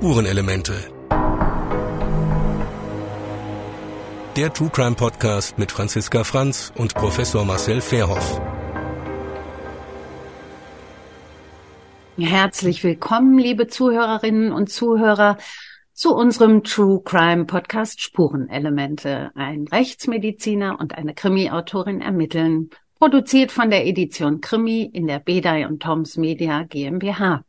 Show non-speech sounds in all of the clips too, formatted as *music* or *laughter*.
Spurenelemente. Der True Crime Podcast mit Franziska Franz und Professor Marcel Fairhoff. Herzlich willkommen, liebe Zuhörerinnen und Zuhörer, zu unserem True Crime Podcast Spurenelemente. Ein Rechtsmediziner und eine Krimi-Autorin ermitteln. Produziert von der Edition Krimi in der Bedei und Toms Media GmbH.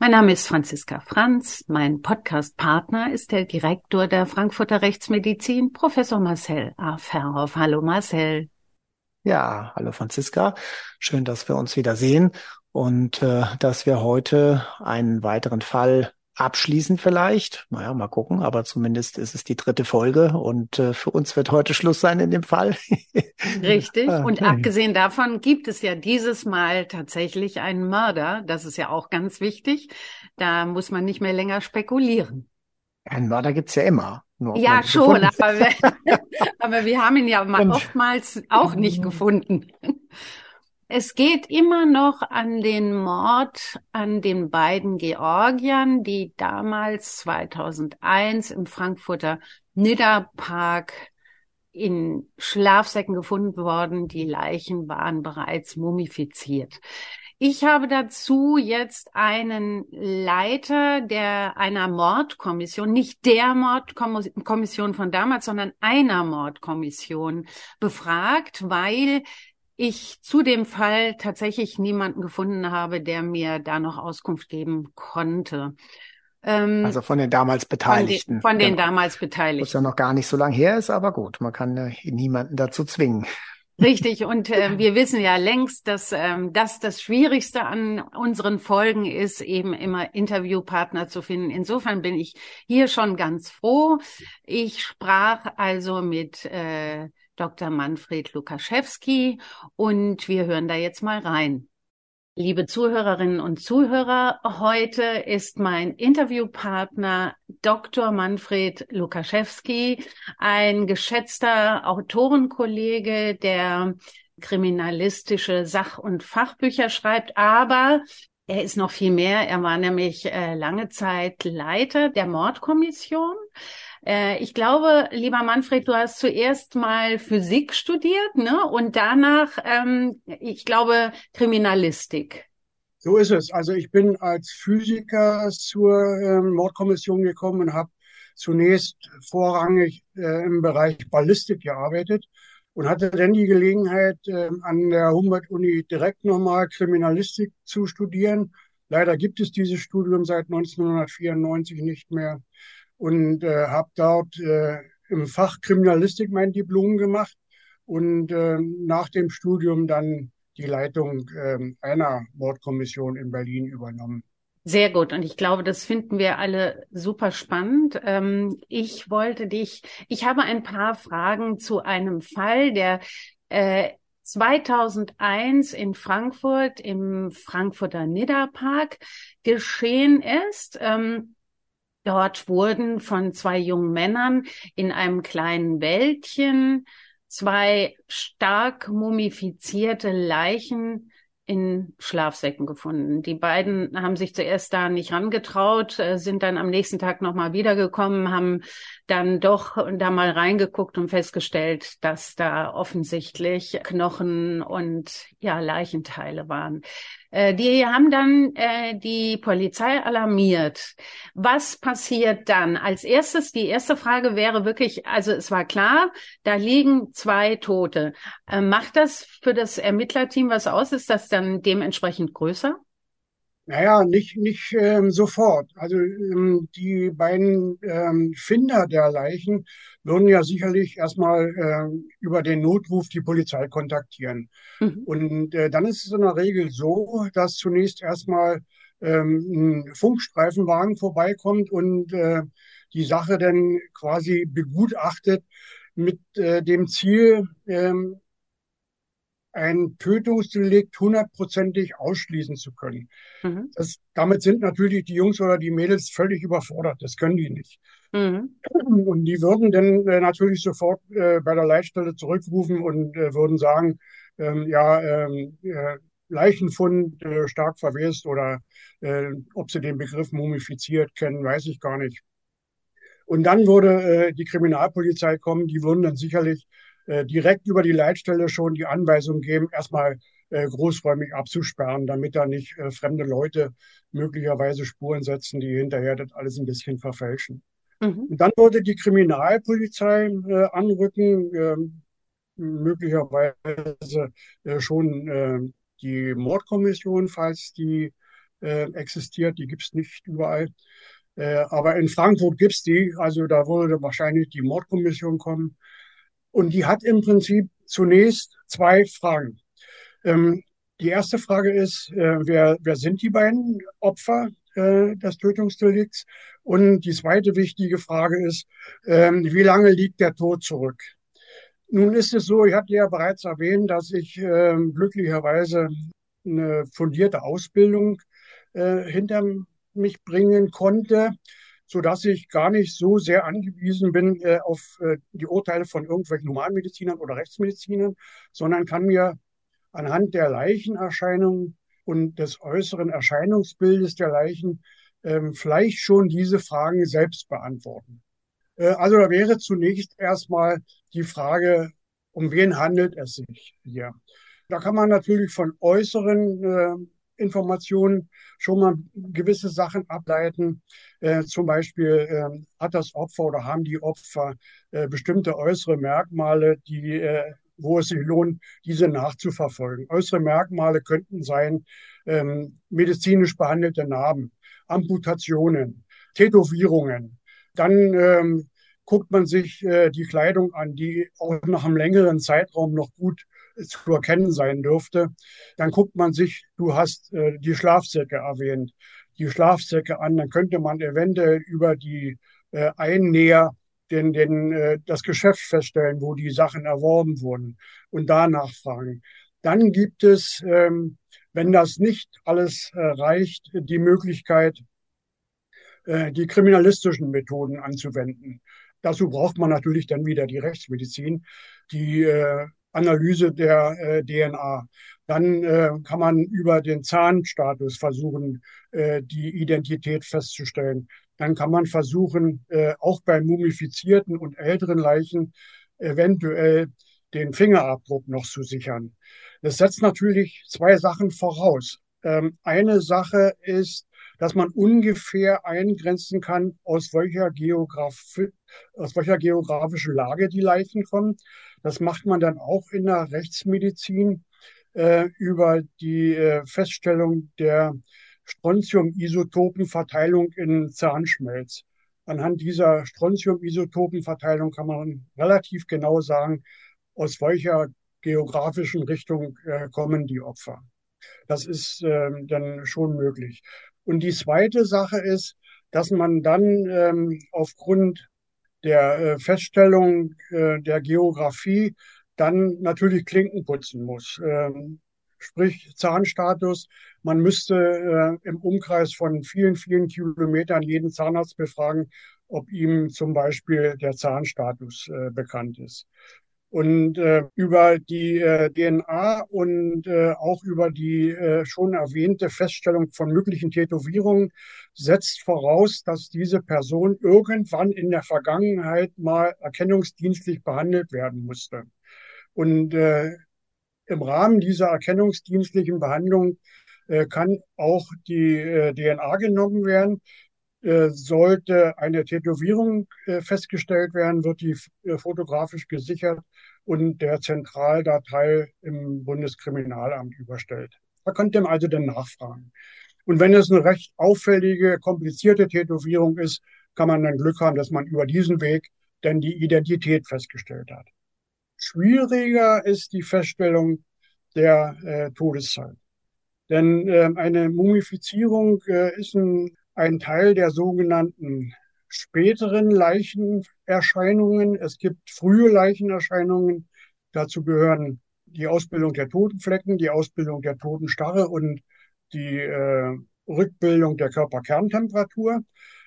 Mein Name ist Franziska Franz. Mein Podcast-Partner ist der Direktor der Frankfurter Rechtsmedizin, Professor Marcel A. Verhoff. Hallo Marcel. Ja, hallo Franziska. Schön, dass wir uns wieder sehen und äh, dass wir heute einen weiteren Fall abschließen vielleicht. Naja, mal gucken, aber zumindest ist es die dritte Folge und äh, für uns wird heute Schluss sein in dem Fall. *laughs* Richtig. Ah, und abgesehen davon gibt es ja dieses Mal tatsächlich einen Mörder. Das ist ja auch ganz wichtig. Da muss man nicht mehr länger spekulieren. Einen Mörder gibt's ja immer. ja, schon, aber wir, *laughs* aber wir haben ihn ja oftmals auch *laughs* nicht gefunden. Es geht immer noch an den Mord an den beiden Georgiern, die damals 2001 im Frankfurter Nidderpark in Schlafsäcken gefunden worden. Die Leichen waren bereits mumifiziert. Ich habe dazu jetzt einen Leiter der einer Mordkommission, nicht der Mordkommission von damals, sondern einer Mordkommission befragt, weil ich zu dem Fall tatsächlich niemanden gefunden habe, der mir da noch Auskunft geben konnte. Ähm, also von den damals Beteiligten. Von den, von den genau. damals Beteiligten. Was ja noch gar nicht so lange her ist, aber gut, man kann äh, niemanden dazu zwingen. Richtig, und *laughs* äh, wir wissen ja längst, dass ähm, das das Schwierigste an unseren Folgen ist, eben immer Interviewpartner zu finden. Insofern bin ich hier schon ganz froh. Ich sprach also mit äh, Dr. Manfred Lukaschewski und wir hören da jetzt mal rein. Liebe Zuhörerinnen und Zuhörer, heute ist mein Interviewpartner Dr. Manfred Lukaschewski, ein geschätzter Autorenkollege, der kriminalistische Sach- und Fachbücher schreibt, aber er ist noch viel mehr. Er war nämlich äh, lange Zeit Leiter der Mordkommission äh, ich glaube, lieber Manfred, du hast zuerst mal Physik studiert, ne? Und danach, ähm, ich glaube, Kriminalistik. So ist es. Also ich bin als Physiker zur ähm, Mordkommission gekommen und habe zunächst vorrangig äh, im Bereich Ballistik gearbeitet und hatte dann die Gelegenheit, äh, an der Humboldt-Uni direkt nochmal Kriminalistik zu studieren. Leider gibt es dieses Studium seit 1994 nicht mehr und äh, habe dort äh, im Fach Kriminalistik mein Diplom gemacht und äh, nach dem Studium dann die Leitung äh, einer Mordkommission in Berlin übernommen. Sehr gut. Und ich glaube, das finden wir alle super spannend. Ähm, ich wollte dich, ich habe ein paar Fragen zu einem Fall, der äh, 2001 in Frankfurt im Frankfurter Nidderpark geschehen ist. Ähm, Dort wurden von zwei jungen Männern in einem kleinen Wäldchen zwei stark mumifizierte Leichen in Schlafsäcken gefunden. Die beiden haben sich zuerst da nicht rangetraut, äh, sind dann am nächsten Tag nochmal wiedergekommen, haben dann doch da mal reingeguckt und festgestellt, dass da offensichtlich Knochen und ja Leichenteile waren. Äh, die haben dann äh, die Polizei alarmiert. Was passiert dann? Als erstes, die erste Frage wäre wirklich, also es war klar, da liegen zwei Tote. Äh, macht das für das Ermittlerteam was aus? Ist das dann dementsprechend größer? Naja, nicht, nicht ähm, sofort. Also ähm, die beiden ähm, Finder der Leichen würden ja sicherlich erstmal äh, über den Notruf die Polizei kontaktieren. Mhm. Und äh, dann ist es in der Regel so, dass zunächst erstmal ähm, ein Funkstreifenwagen vorbeikommt und äh, die Sache dann quasi begutachtet mit äh, dem Ziel, ähm, ein Tötungsdelikt hundertprozentig ausschließen zu können. Mhm. Das, damit sind natürlich die Jungs oder die Mädels völlig überfordert. Das können die nicht. Mhm. *clears throat* Und die würden dann äh, natürlich sofort äh, bei der Leitstelle zurückrufen und äh, würden sagen, ähm, ja, ähm, äh, Leichenfund äh, stark verwest oder äh, ob Sie den Begriff mumifiziert kennen, weiß ich gar nicht. Und dann würde die Kriminalpolizei kommen, die würden dann sicherlich äh, direkt über die Leitstelle schon die Anweisung geben, erstmal äh, großräumig abzusperren, damit da nicht äh, fremde Leute möglicherweise Spuren setzen, die hinterher das alles ein bisschen verfälschen. Mhm. Und dann würde die Kriminalpolizei äh, anrücken, äh, möglicherweise äh, schon äh, die Mordkommission, falls die äh, existiert, die gibt es nicht überall. Äh, aber in Frankfurt gibt es die, also da würde wahrscheinlich die Mordkommission kommen. Und die hat im Prinzip zunächst zwei Fragen. Ähm, die erste Frage ist, äh, wer, wer sind die beiden Opfer äh, des Tötungsdelikts? Und die zweite wichtige Frage ist, äh, wie lange liegt der Tod zurück? Nun ist es so, ich hatte ja bereits erwähnt, dass ich äh, glücklicherweise eine fundierte Ausbildung äh, hinter mich bringen konnte, so dass ich gar nicht so sehr angewiesen bin äh, auf äh, die Urteile von irgendwelchen Humanmedizinern oder Rechtsmedizinern, sondern kann mir anhand der Leichenerscheinungen und des äußeren Erscheinungsbildes der Leichen ähm, vielleicht schon diese Fragen selbst beantworten. Äh, also da wäre zunächst erstmal die Frage, um wen handelt es sich hier? Da kann man natürlich von äußeren äh, Informationen schon mal gewisse Sachen ableiten. Äh, zum Beispiel äh, hat das Opfer oder haben die Opfer äh, bestimmte äußere Merkmale, die, äh, wo es sich lohnt, diese nachzuverfolgen. Äußere Merkmale könnten sein ähm, medizinisch behandelte Narben, Amputationen, Tätowierungen, dann ähm, guckt man sich äh, die Kleidung an, die auch nach einem längeren Zeitraum noch gut zu erkennen sein dürfte. Dann guckt man sich, du hast äh, die Schlafsäcke erwähnt, die Schlafsäcke an. Dann könnte man eventuell über die äh, Einnäher den, den, äh, das Geschäft feststellen, wo die Sachen erworben wurden und da nachfragen. Dann gibt es, ähm, wenn das nicht alles äh, reicht, die Möglichkeit, äh, die kriminalistischen Methoden anzuwenden. Dazu braucht man natürlich dann wieder die Rechtsmedizin, die äh, Analyse der äh, DNA. Dann äh, kann man über den Zahnstatus versuchen, äh, die Identität festzustellen. Dann kann man versuchen, auch bei mumifizierten und älteren Leichen eventuell den Fingerabdruck noch zu sichern. Das setzt natürlich zwei Sachen voraus. Ähm, eine Sache ist dass man ungefähr eingrenzen kann, aus welcher, Geograf aus welcher geografischen Lage die Leichen kommen. Das macht man dann auch in der Rechtsmedizin äh, über die äh, Feststellung der Strontium-Isotopenverteilung in Zahnschmelz. Anhand dieser Strontium-Isotopenverteilung kann man relativ genau sagen, aus welcher geografischen Richtung äh, kommen die Opfer. Das ist äh, dann schon möglich. Und die zweite Sache ist, dass man dann ähm, aufgrund der äh, Feststellung äh, der Geografie dann natürlich Klinken putzen muss. Ähm, sprich Zahnstatus. Man müsste äh, im Umkreis von vielen, vielen Kilometern jeden Zahnarzt befragen, ob ihm zum Beispiel der Zahnstatus äh, bekannt ist. Und äh, über die äh, DNA und äh, auch über die äh, schon erwähnte Feststellung von möglichen Tätowierungen setzt voraus, dass diese Person irgendwann in der Vergangenheit mal erkennungsdienstlich behandelt werden musste. Und äh, im Rahmen dieser erkennungsdienstlichen Behandlung äh, kann auch die äh, DNA genommen werden. Äh, sollte eine Tätowierung äh, festgestellt werden, wird die äh, fotografisch gesichert und der Zentraldatei im Bundeskriminalamt überstellt. Da könnte man also dann nachfragen. Und wenn es eine recht auffällige, komplizierte Tätowierung ist, kann man dann Glück haben, dass man über diesen Weg dann die Identität festgestellt hat. Schwieriger ist die Feststellung der äh, Todeszeit. Denn äh, eine Mumifizierung äh, ist ein ein Teil der sogenannten späteren Leichenerscheinungen. Es gibt frühe Leichenerscheinungen. Dazu gehören die Ausbildung der Totenflecken, die Ausbildung der Totenstarre und die äh, Rückbildung der Körperkerntemperatur.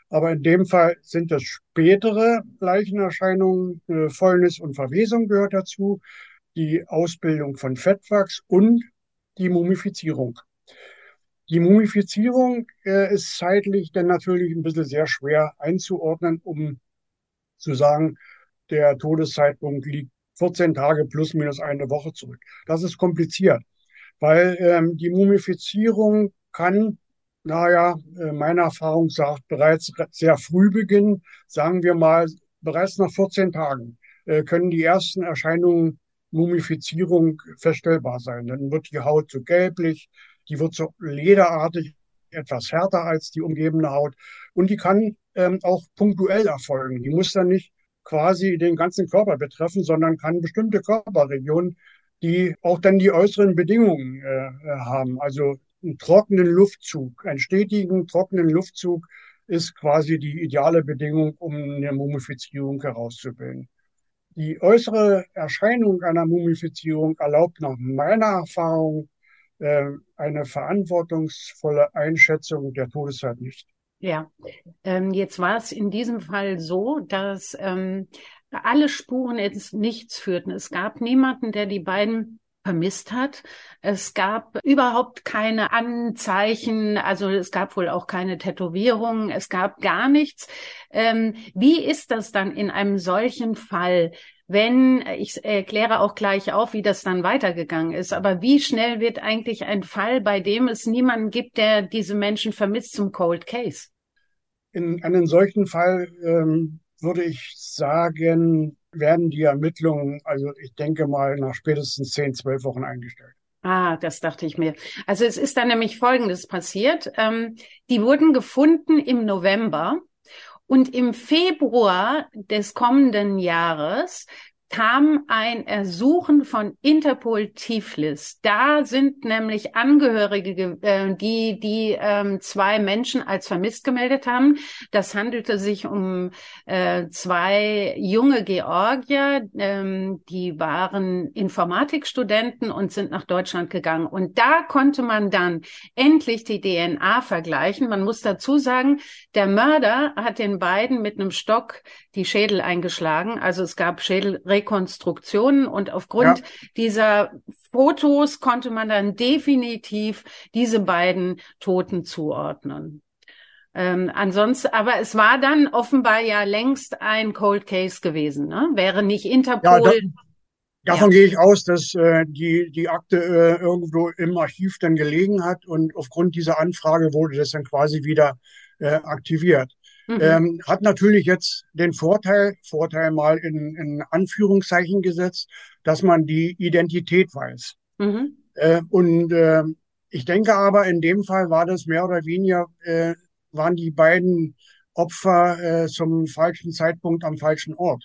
Aber in dem Fall sind es spätere Leichenerscheinungen. Äh, Fäulnis und Verwesung gehört dazu. Die Ausbildung von Fettwachs und die Mumifizierung. Die Mumifizierung äh, ist zeitlich dann natürlich ein bisschen sehr schwer einzuordnen, um zu sagen, der Todeszeitpunkt liegt 14 Tage plus minus eine Woche zurück. Das ist kompliziert, weil ähm, die Mumifizierung kann, naja, äh, meine Erfahrung sagt, bereits sehr früh beginnen, sagen wir mal, bereits nach 14 Tagen äh, können die ersten Erscheinungen Mumifizierung feststellbar sein. Dann wird die Haut so gelblich, die wird so lederartig, etwas härter als die umgebende Haut und die kann ähm, auch punktuell erfolgen. Die muss dann nicht quasi den ganzen Körper betreffen, sondern kann bestimmte Körperregionen, die auch dann die äußeren Bedingungen äh, äh haben. Also einen trockenen Luftzug, einen stetigen trockenen Luftzug ist quasi die ideale Bedingung, um eine Mumifizierung herauszubilden. Die äußere Erscheinung einer Mumifizierung erlaubt nach meiner Erfahrung eine verantwortungsvolle Einschätzung der Todeszeit nicht. Ja, ähm, jetzt war es in diesem Fall so, dass ähm, alle Spuren ins Nichts führten. Es gab niemanden, der die beiden vermisst hat. Es gab überhaupt keine Anzeichen, also es gab wohl auch keine Tätowierungen, es gab gar nichts. Ähm, wie ist das dann in einem solchen Fall? Wenn, ich erkläre auch gleich auf, wie das dann weitergegangen ist, aber wie schnell wird eigentlich ein Fall, bei dem es niemanden gibt, der diese Menschen vermisst, zum Cold Case? In einem solchen Fall ähm, würde ich sagen, werden die Ermittlungen, also ich denke mal, nach spätestens zehn, zwölf Wochen eingestellt. Ah, das dachte ich mir. Also es ist dann nämlich Folgendes passiert. Ähm, die wurden gefunden im November und im Februar des kommenden Jahres kam ein Ersuchen von Interpol Tiflis. Da sind nämlich Angehörige, äh, die die ähm, zwei Menschen als vermisst gemeldet haben. Das handelte sich um äh, zwei junge Georgier, ähm, die waren Informatikstudenten und sind nach Deutschland gegangen. Und da konnte man dann endlich die DNA vergleichen. Man muss dazu sagen, der Mörder hat den beiden mit einem Stock die Schädel eingeschlagen. Also es gab Schädel Rekonstruktionen und aufgrund ja. dieser Fotos konnte man dann definitiv diese beiden Toten zuordnen. Ähm, ansonsten, aber es war dann offenbar ja längst ein Cold Case gewesen, ne? Wäre nicht Interpol. Ja, da, davon ja. gehe ich aus, dass äh, die, die Akte äh, irgendwo im Archiv dann gelegen hat und aufgrund dieser Anfrage wurde das dann quasi wieder äh, aktiviert. Mhm. Ähm, hat natürlich jetzt den Vorteil, Vorteil mal in, in Anführungszeichen gesetzt, dass man die Identität weiß. Mhm. Äh, und äh, ich denke aber, in dem Fall war das mehr oder weniger, äh, waren die beiden Opfer äh, zum falschen Zeitpunkt am falschen Ort.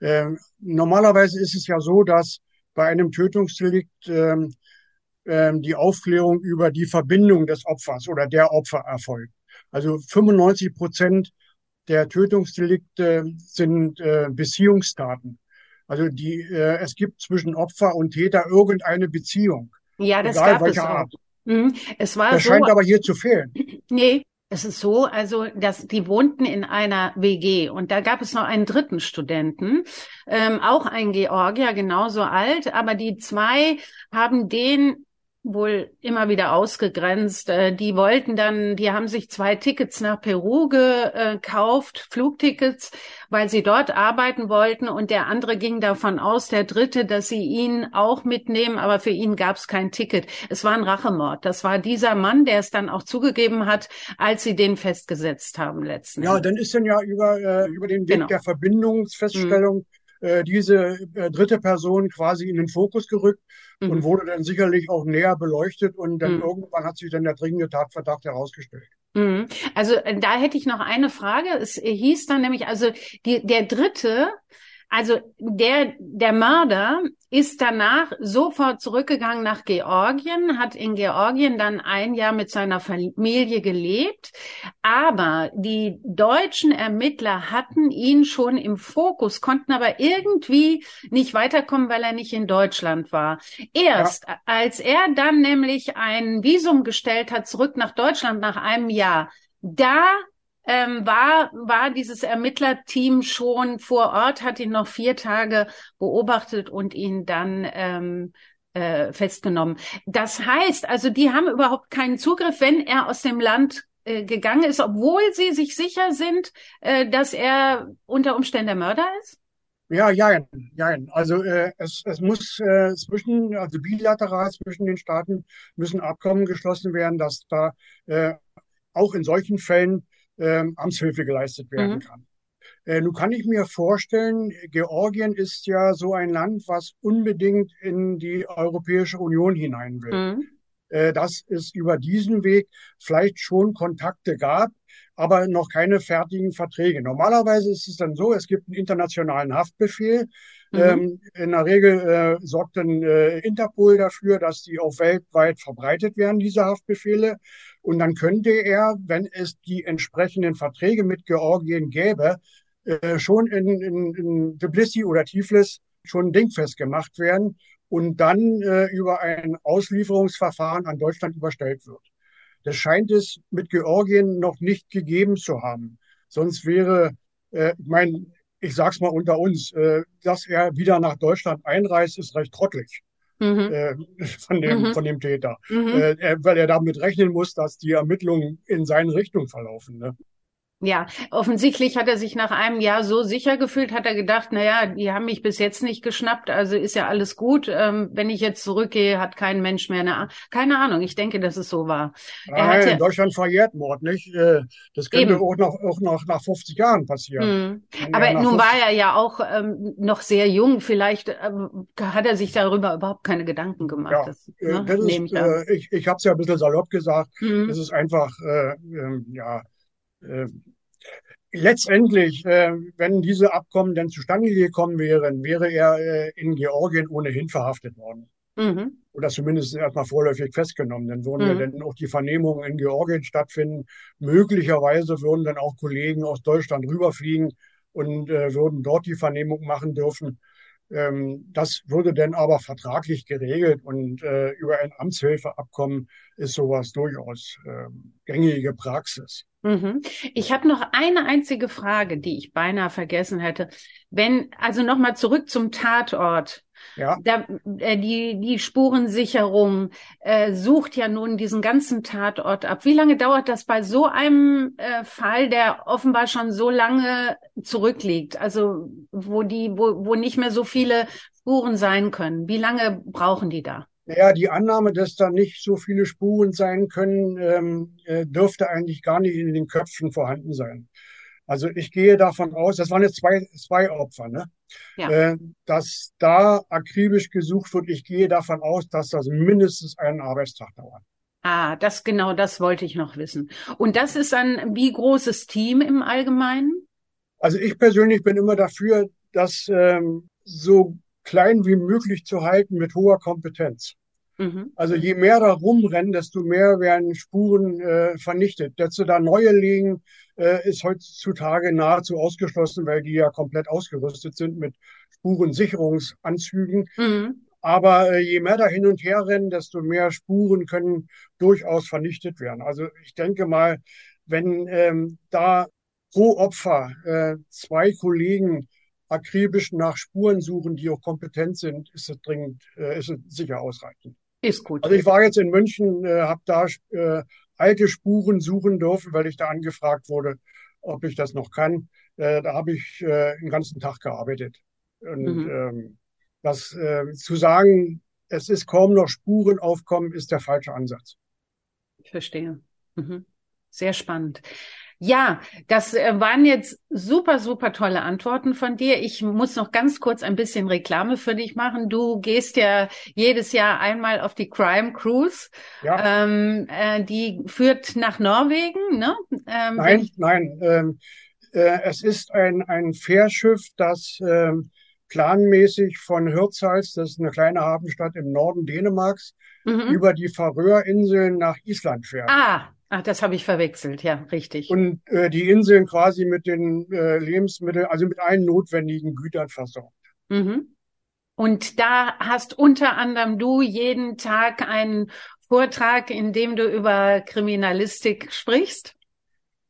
Äh, normalerweise ist es ja so, dass bei einem Tötungsdelikt äh, äh, die Aufklärung über die Verbindung des Opfers oder der Opfer erfolgt. Also 95 Prozent der Tötungsdelikte sind äh, Beziehungstaten. Also die, äh, es gibt zwischen Opfer und Täter irgendeine Beziehung. Ja, das egal gab es auch. Art. Mhm. Es war das so, scheint aber hier zu fehlen. *clears throat* Nee, es ist so, also dass die wohnten in einer WG und da gab es noch einen dritten Studenten, ähm, auch ein Georgier, genauso alt, aber die zwei haben den wohl immer wieder ausgegrenzt. Äh, die wollten dann, die haben sich zwei Tickets nach Peru gekauft, Flugtickets, weil sie dort arbeiten wollten. Und der andere ging davon aus, der dritte, dass sie ihn auch mitnehmen, aber für ihn gab es kein Ticket. Es war ein Rachemord. Das war dieser Mann, der es dann auch zugegeben hat, als sie den festgesetzt haben letzten Ja, dann ist dann ja über, äh, über den Weg genau. der Verbindungsfeststellung mhm äh, diese äh, dritte Person quasi in den Fokus gerückt mhm. und wurde dann sicherlich auch näher beleuchtet und dann mhm. irgendwann hat sich dann der dringende Tatverdacht herausgestellt. Mhm. Also äh, da hätte ich noch eine Frage. Es hieß dann nämlich, also die, der dritte also der, der Mörder ist danach sofort zurückgegangen nach Georgien, hat in Georgien dann ein Jahr mit seiner Familie gelebt. Aber die deutschen Ermittler hatten ihn schon im Fokus, konnten aber irgendwie nicht weiterkommen, weil er nicht in Deutschland war. Erst ja. als er dann nämlich ein Visum gestellt hat, zurück nach Deutschland nach einem Jahr, da ähm, war, war dieses Ermittlerteam schon vor Ort, hat ihn noch vier Tage beobachtet und ihn dann ähm, äh, festgenommen. Das heißt, also die haben überhaupt keinen Zugriff, wenn er aus dem Land äh, gegangen ist, obwohl sie sich sicher sind, äh, dass er unter Umständen der Mörder ist? Ja, ja, ja. Also äh, es, es muss äh, zwischen, also bilateral zwischen den Staaten müssen Abkommen geschlossen werden, dass da äh, auch in solchen Fällen äh, Amtshilfe geleistet werden mhm. kann. Äh, nun kann ich mir vorstellen, Georgien ist ja so ein Land, was unbedingt in die Europäische Union hinein will. Mhm. Äh, dass es über diesen Weg vielleicht schon Kontakte gab, aber noch keine fertigen Verträge. Normalerweise ist es dann so, es gibt einen internationalen Haftbefehl. Mhm. Ähm, in der Regel äh, sorgt dann äh, Interpol dafür, dass die auch weltweit verbreitet werden, diese Haftbefehle. Und dann könnte er, wenn es die entsprechenden Verträge mit Georgien gäbe, äh, schon in, in, in Tbilisi oder Tiflis schon dingfest gemacht werden und dann äh, über ein Auslieferungsverfahren an Deutschland überstellt wird. Das scheint es mit Georgien noch nicht gegeben zu haben. Sonst wäre, äh, ich meine, ich sag's mal unter uns, äh, dass er wieder nach Deutschland einreist, ist recht trottelig. Mhm. Äh, *laughs* von dem mhm. von dem Täter, mhm. äh, weil er damit rechnen muss, dass die Ermittlungen in seine Richtung verlaufen. Ne? Ja, offensichtlich hat er sich nach einem Jahr so sicher gefühlt, hat er gedacht, na ja, die haben mich bis jetzt nicht geschnappt, also ist ja alles gut. Ähm, wenn ich jetzt zurückgehe, hat kein Mensch mehr eine, keine Ahnung. Ich denke, dass es so war. Nein, ja, in Deutschland verjährt Mord, nicht? Äh, das könnte auch noch, auch noch nach 50 Jahren passieren. Mhm. Aber nun war er ja auch ähm, noch sehr jung. Vielleicht ähm, hat er sich darüber überhaupt keine Gedanken gemacht. Ja, das, äh, ne, das ist, ich, äh, ich, ich habe es ja ein bisschen salopp gesagt. Mhm. Es ist einfach, äh, äh, ja, letztendlich, äh, wenn diese Abkommen denn zustande gekommen wären, wäre er äh, in Georgien ohnehin verhaftet worden. Mhm. Oder zumindest erstmal vorläufig festgenommen. Dann würden mhm. ja dann auch die Vernehmungen in Georgien stattfinden. Möglicherweise würden dann auch Kollegen aus Deutschland rüberfliegen und äh, würden dort die Vernehmung machen dürfen. Ähm, das würde dann aber vertraglich geregelt und äh, über ein Amtshilfeabkommen ist sowas durchaus äh, gängige Praxis. Mhm. Ich habe noch eine einzige Frage, die ich beinahe vergessen hätte. Wenn, also nochmal zurück zum Tatort. Ja. Da, äh, die, die Spurensicherung äh, sucht ja nun diesen ganzen Tatort ab. Wie lange dauert das bei so einem äh, Fall, der offenbar schon so lange zurückliegt? Also wo die, wo, wo nicht mehr so viele Spuren sein können. Wie lange brauchen die da? Naja, die Annahme, dass da nicht so viele Spuren sein können, ähm, äh, dürfte eigentlich gar nicht in den Köpfen vorhanden sein. Also ich gehe davon aus, das waren jetzt zwei, zwei Opfer, ne? Ja. Äh, dass da akribisch gesucht wird. Ich gehe davon aus, dass das mindestens einen Arbeitstag dauert. Ah, das genau, das wollte ich noch wissen. Und das ist ein wie großes Team im Allgemeinen? Also ich persönlich bin immer dafür, dass ähm, so klein wie möglich zu halten mit hoher Kompetenz. Mhm. Also je mehr da rumrennen, desto mehr werden Spuren äh, vernichtet. Dass da neue liegen, äh, ist heutzutage nahezu ausgeschlossen, weil die ja komplett ausgerüstet sind mit Spurensicherungsanzügen. Mhm. Aber äh, je mehr da hin und her rennen, desto mehr Spuren können durchaus vernichtet werden. Also ich denke mal, wenn ähm, da pro Opfer äh, zwei Kollegen akribisch nach Spuren suchen, die auch kompetent sind, ist es dringend, äh, ist es sicher ausreichend. Ist gut. Also ich war jetzt in München, äh, habe da äh, alte Spuren suchen dürfen, weil ich da angefragt wurde, ob ich das noch kann. Äh, da habe ich äh, den ganzen Tag gearbeitet. Und mhm. ähm, das äh, zu sagen, es ist kaum noch Spuren aufkommen, ist der falsche Ansatz. Ich verstehe. Mhm. Sehr spannend. Ja, das äh, waren jetzt super, super tolle Antworten von dir. Ich muss noch ganz kurz ein bisschen Reklame für dich machen. Du gehst ja jedes Jahr einmal auf die Crime Cruise. Ja. Ähm, äh, die führt nach Norwegen, ne? Ähm, nein, nein. Ähm, äh, es ist ein, ein Fährschiff, das ähm, planmäßig von Hirtshals, das ist eine kleine Hafenstadt im Norden Dänemarks, mhm. über die Färöerinseln nach Island fährt. Ah, Ach, das habe ich verwechselt, ja, richtig. Und äh, die Inseln quasi mit den äh, Lebensmitteln, also mit allen notwendigen Gütern versorgt. Mhm. Und da hast unter anderem du jeden Tag einen Vortrag, in dem du über Kriminalistik sprichst?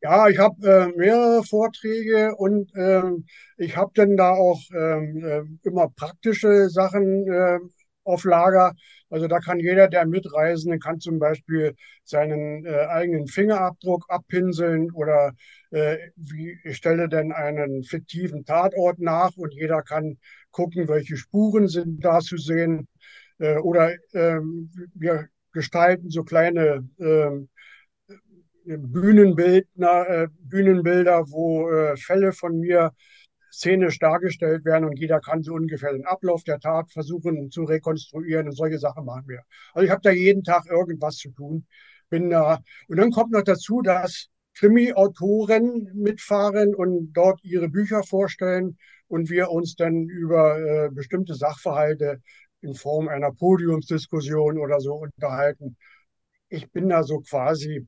Ja, ich habe äh, mehrere Vorträge und ähm, ich habe dann da auch ähm, äh, immer praktische Sachen äh, auf Lager. Also da kann jeder der Mitreisenden kann zum Beispiel seinen äh, eigenen Fingerabdruck abpinseln oder äh, wie ich stelle denn einen fiktiven Tatort nach und jeder kann gucken, welche Spuren sind da zu sehen. Äh, oder ähm, wir gestalten so kleine ähm, Bühnenbildner, äh, Bühnenbilder, wo äh, Fälle von mir szenisch dargestellt werden und jeder kann so ungefähr den Ablauf der Tat versuchen zu rekonstruieren und solche Sachen machen wir. Also ich habe da jeden Tag irgendwas zu tun. Bin da und dann kommt noch dazu, dass Krimi-Autoren mitfahren und dort ihre Bücher vorstellen und wir uns dann über äh, bestimmte Sachverhalte in Form einer Podiumsdiskussion oder so unterhalten. Ich bin da so quasi,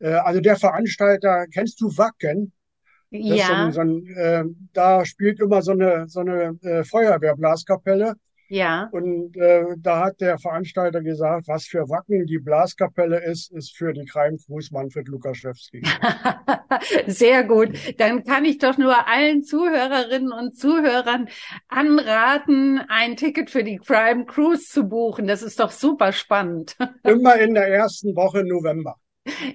äh, also der Veranstalter, kennst du Wacken? Ja. So ein, so ein, äh, da spielt immer so eine, so eine äh, Feuerwehrblaskapelle. Ja. Und äh, da hat der Veranstalter gesagt, was für Wacken die Blaskapelle ist, ist für die Crime Cruise Manfred Lukaschewski. *laughs* Sehr gut. Dann kann ich doch nur allen Zuhörerinnen und Zuhörern anraten, ein Ticket für die Crime Cruise zu buchen. Das ist doch super spannend. *laughs* Immer in der ersten Woche November.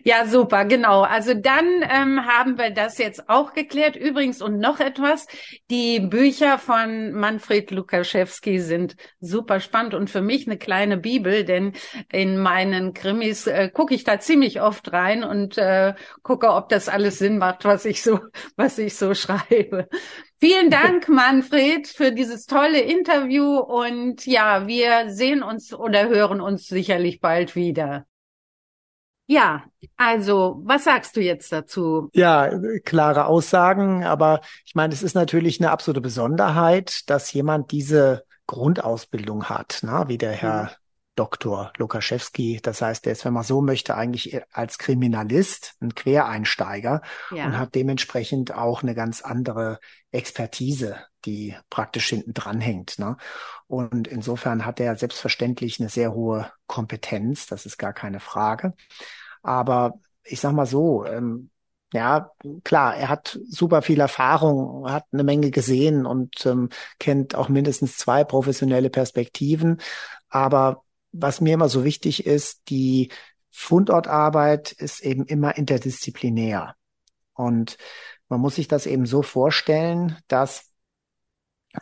Ja, super, genau. Also dann ähm, haben wir das jetzt auch geklärt. Übrigens und noch etwas, die Bücher von Manfred Lukaschewski sind super spannend und für mich eine kleine Bibel, denn in meinen Krimis äh, gucke ich da ziemlich oft rein und äh, gucke, ob das alles Sinn macht, was ich so, was ich so schreibe. Vielen Dank, Manfred, für dieses tolle Interview und ja, wir sehen uns oder hören uns sicherlich bald wieder. Ja, also was sagst du jetzt dazu? Ja, klare Aussagen, aber ich meine, es ist natürlich eine absolute Besonderheit, dass jemand diese Grundausbildung hat, na, wie der Herr mhm. Dr. Lukaschewski. Das heißt, er ist, wenn man so möchte, eigentlich als Kriminalist ein Quereinsteiger ja. und hat dementsprechend auch eine ganz andere Expertise, die praktisch hinten dran hängt. Ne? Und insofern hat er selbstverständlich eine sehr hohe Kompetenz, das ist gar keine Frage. Aber ich sag mal so, ähm, ja, klar, er hat super viel Erfahrung, hat eine Menge gesehen und ähm, kennt auch mindestens zwei professionelle Perspektiven. Aber was mir immer so wichtig ist, die Fundortarbeit ist eben immer interdisziplinär. Und man muss sich das eben so vorstellen, dass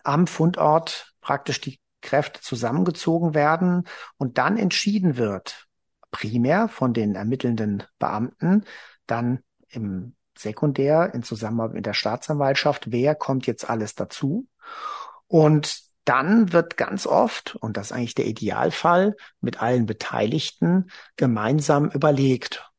am Fundort praktisch die Kräfte zusammengezogen werden und dann entschieden wird, primär von den ermittelnden Beamten, dann im Sekundär in Zusammenarbeit mit der Staatsanwaltschaft, wer kommt jetzt alles dazu. Und dann wird ganz oft, und das ist eigentlich der Idealfall, mit allen Beteiligten gemeinsam überlegt,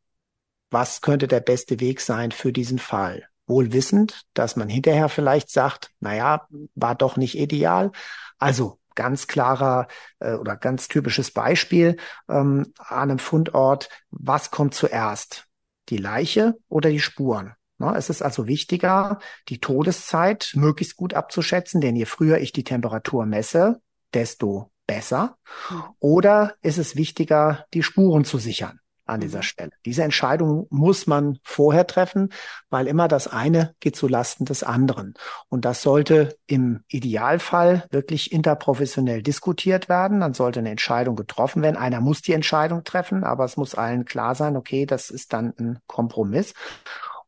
was könnte der beste Weg sein für diesen Fall. Wohl wissend, dass man hinterher vielleicht sagt, naja, war doch nicht ideal. Also ganz klarer äh, oder ganz typisches Beispiel ähm, an einem Fundort. Was kommt zuerst? Die Leiche oder die Spuren? Na, es ist also wichtiger, die Todeszeit möglichst gut abzuschätzen, denn je früher ich die Temperatur messe, desto besser. Hm. Oder ist es wichtiger, die Spuren zu sichern? An dieser mhm. Stelle. Diese Entscheidung muss man vorher treffen, weil immer das eine geht zu Lasten des anderen. Und das sollte im Idealfall wirklich interprofessionell diskutiert werden. Dann sollte eine Entscheidung getroffen werden. Einer muss die Entscheidung treffen, aber es muss allen klar sein, okay, das ist dann ein Kompromiss.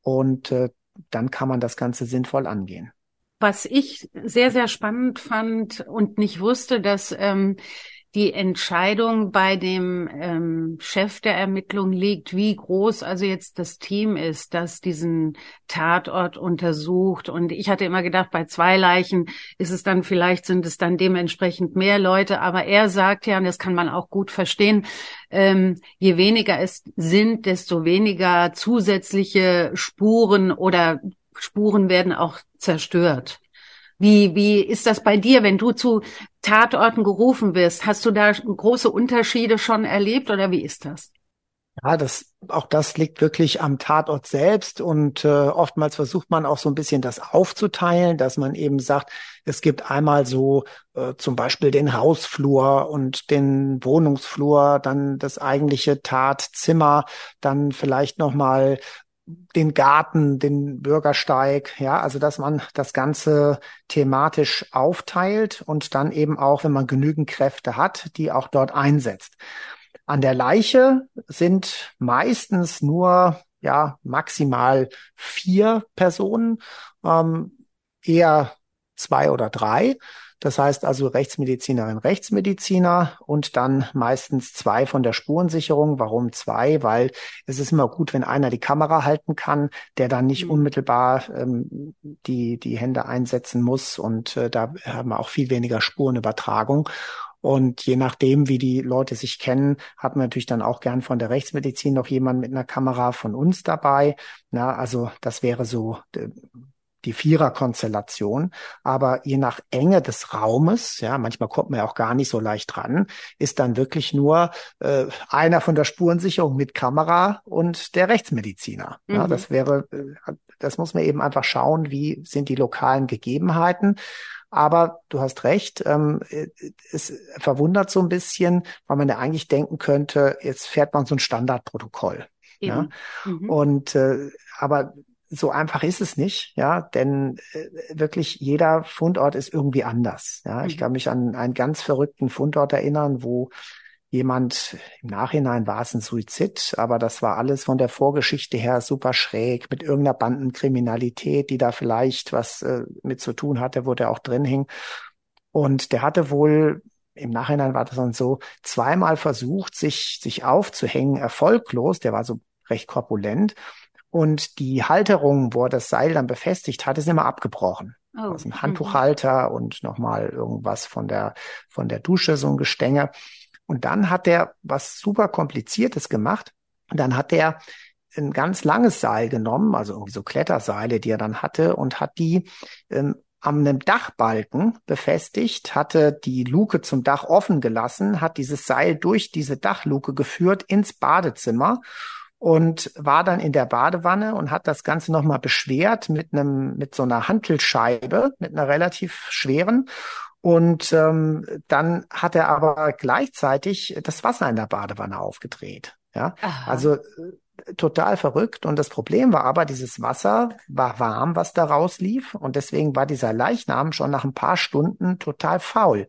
Und äh, dann kann man das Ganze sinnvoll angehen. Was ich sehr, sehr spannend fand und nicht wusste, dass ähm, die Entscheidung bei dem ähm, Chef der Ermittlung liegt, wie groß also jetzt das Team ist, das diesen Tatort untersucht. Und ich hatte immer gedacht, bei zwei Leichen ist es dann vielleicht, sind es dann dementsprechend mehr Leute. Aber er sagt ja, und das kann man auch gut verstehen, ähm, je weniger es sind, desto weniger zusätzliche Spuren oder Spuren werden auch zerstört. Wie, wie ist das bei dir, wenn du zu Tatorten gerufen wirst? Hast du da große Unterschiede schon erlebt oder wie ist das? Ja, das, auch das liegt wirklich am Tatort selbst und äh, oftmals versucht man auch so ein bisschen das aufzuteilen, dass man eben sagt, es gibt einmal so äh, zum Beispiel den Hausflur und den Wohnungsflur, dann das eigentliche Tatzimmer, dann vielleicht nochmal den Garten, den Bürgersteig, ja, also dass man das Ganze thematisch aufteilt und dann eben auch, wenn man genügend Kräfte hat, die auch dort einsetzt. An der Leiche sind meistens nur ja maximal vier Personen, ähm, eher zwei oder drei. Das heißt also Rechtsmedizinerin, Rechtsmediziner und dann meistens zwei von der Spurensicherung. Warum zwei? Weil es ist immer gut, wenn einer die Kamera halten kann, der dann nicht mhm. unmittelbar ähm, die, die Hände einsetzen muss. Und äh, da haben wir auch viel weniger Spurenübertragung. Und je nachdem, wie die Leute sich kennen, hat man natürlich dann auch gern von der Rechtsmedizin noch jemand mit einer Kamera von uns dabei. Na, also das wäre so äh, die Viererkonstellation. Aber je nach Enge des Raumes, ja, manchmal kommt man ja auch gar nicht so leicht dran, ist dann wirklich nur äh, einer von der Spurensicherung mit Kamera und der Rechtsmediziner. Mhm. Ja, das wäre, äh, das muss man eben einfach schauen, wie sind die lokalen Gegebenheiten. Aber du hast recht, ähm, es verwundert so ein bisschen, weil man ja eigentlich denken könnte, jetzt fährt man so ein Standardprotokoll. Ja? Mhm. Und äh, aber so einfach ist es nicht, ja, denn äh, wirklich jeder Fundort ist irgendwie anders. Ja, mhm. ich kann mich an einen ganz verrückten Fundort erinnern, wo jemand, im Nachhinein war es ein Suizid, aber das war alles von der Vorgeschichte her super schräg, mit irgendeiner Bandenkriminalität, die da vielleicht was äh, mit zu tun hatte, wo der auch drin hing. Und der hatte wohl im Nachhinein war das dann so, zweimal versucht, sich, sich aufzuhängen, erfolglos. Der war so recht korpulent. Und die Halterung, wo er das Seil dann befestigt hat, ist immer abgebrochen. Oh. Also ein Handtuchhalter mhm. und nochmal irgendwas von der, von der Dusche, so ein Gestänge. Und dann hat er was super kompliziertes gemacht. Und dann hat er ein ganz langes Seil genommen, also irgendwie so Kletterseile, die er dann hatte, und hat die ähm, an einem Dachbalken befestigt, hatte die Luke zum Dach offen gelassen, hat dieses Seil durch diese Dachluke geführt ins Badezimmer und war dann in der Badewanne und hat das Ganze nochmal beschwert mit einem, mit so einer Hantelscheibe, mit einer relativ schweren. Und ähm, dann hat er aber gleichzeitig das Wasser in der Badewanne aufgedreht. Ja, Aha. also äh, total verrückt. Und das Problem war aber, dieses Wasser war warm, was da rauslief. Und deswegen war dieser Leichnam schon nach ein paar Stunden total faul.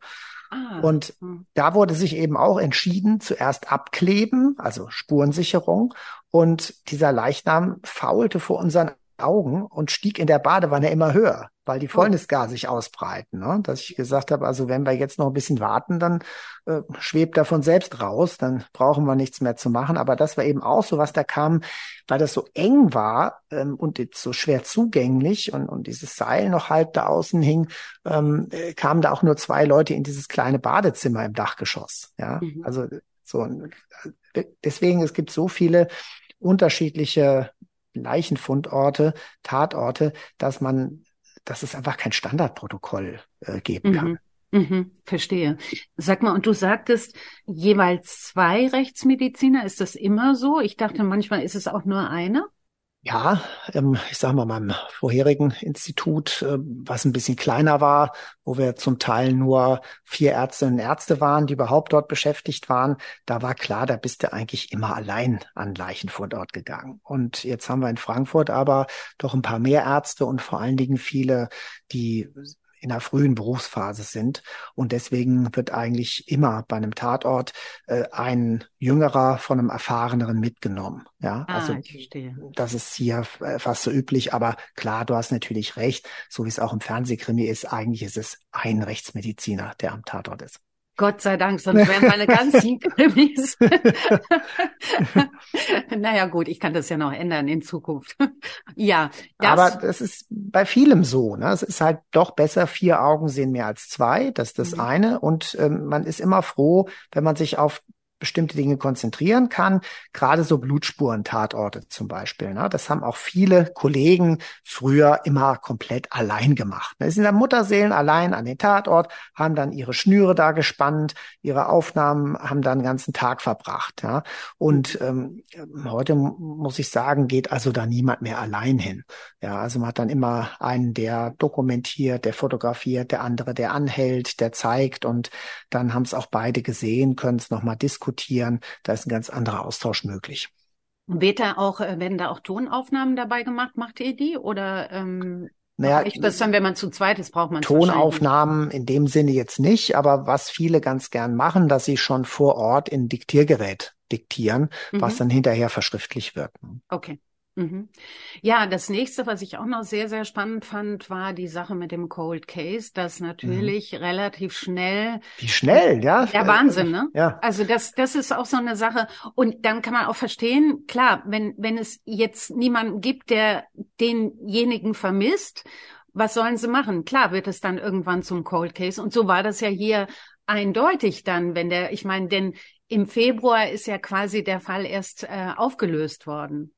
Ah, und hm. da wurde sich eben auch entschieden, zuerst abkleben, also Spurensicherung. Und dieser Leichnam faulte vor unseren Augen und stieg in der Badewanne immer höher, weil die oh. Fäulnisgase sich ausbreiten. Ne? Dass ich gesagt habe, also wenn wir jetzt noch ein bisschen warten, dann äh, schwebt er von selbst raus, dann brauchen wir nichts mehr zu machen. Aber das war eben auch so, was da kam, weil das so eng war ähm, und jetzt so schwer zugänglich und, und dieses Seil noch halb da außen hing, ähm, äh, kamen da auch nur zwei Leute in dieses kleine Badezimmer im Dachgeschoss. Ja, mhm. also so. Äh, deswegen, es gibt so viele unterschiedliche Leichenfundorte, Tatorte, dass man, dass es einfach kein Standardprotokoll äh, geben mhm. kann. Mhm, verstehe. Sag mal, und du sagtest jeweils zwei Rechtsmediziner. Ist das immer so? Ich dachte, manchmal ist es auch nur einer. Ja, ähm, ich sage mal, meinem vorherigen Institut, äh, was ein bisschen kleiner war, wo wir zum Teil nur vier Ärztinnen und Ärzte waren, die überhaupt dort beschäftigt waren, da war klar, da bist du eigentlich immer allein an Leichenfundort gegangen. Und jetzt haben wir in Frankfurt aber doch ein paar mehr Ärzte und vor allen Dingen viele, die in der frühen Berufsphase sind. Und deswegen wird eigentlich immer bei einem Tatort äh, ein Jüngerer von einem Erfahreneren mitgenommen. Ja, ah, also das ist hier äh, fast so üblich. Aber klar, du hast natürlich recht, so wie es auch im Fernsehkrimi ist, eigentlich ist es ein Rechtsmediziner, der am Tatort ist. Gott sei Dank, sonst wären meine ganzen *laughs* Krimis. *laughs* naja, gut, ich kann das ja noch ändern in Zukunft. *laughs* ja. Das Aber das ist bei vielem so. Ne? Es ist halt doch besser, vier Augen sehen mehr als zwei. Das ist das mhm. eine. Und ähm, man ist immer froh, wenn man sich auf bestimmte Dinge konzentrieren kann. Gerade so Blutspuren-Tatorte zum Beispiel. Ne? Das haben auch viele Kollegen früher immer komplett allein gemacht. Ne? Sie sind dann Mutterseelen allein an den Tatort, haben dann ihre Schnüre da gespannt, ihre Aufnahmen haben dann den ganzen Tag verbracht. Ja? Und ähm, heute muss ich sagen, geht also da niemand mehr allein hin. Ja, also man hat dann immer einen, der dokumentiert, der fotografiert, der andere, der anhält, der zeigt und dann haben es auch beide gesehen, können es nochmal diskutieren diskutieren. Da ist ein ganz anderer Austausch möglich. Wird da auch, äh, werden da auch Tonaufnahmen dabei gemacht? Macht ihr die? Oder ähm, Naja, reicht das dann, wenn man zu zweit ist, braucht man Tonaufnahmen in dem Sinne jetzt nicht, aber was viele ganz gern machen, dass sie schon vor Ort in Diktiergerät diktieren, was Mhm. dann hinterher verschriftlich wird. Okay. Mhm. Ja, das nächste, was ich auch noch sehr, sehr spannend fand, war die Sache mit dem Cold Case, dass natürlich relativ schnell Wie schnell, ja? Der Wahnsinn, ne? Ja. Also das, das ist auch so eine Sache. Und dann kann man auch verstehen, klar, wenn, wenn es jetzt niemanden gibt, der denjenigen vermisst, was sollen sie machen? Klar wird es dann irgendwann zum Cold Case. Und so war das ja hier eindeutig dann, wenn der, ich meine, denn im Februar ist ja quasi der Fall erst äh, aufgelöst worden.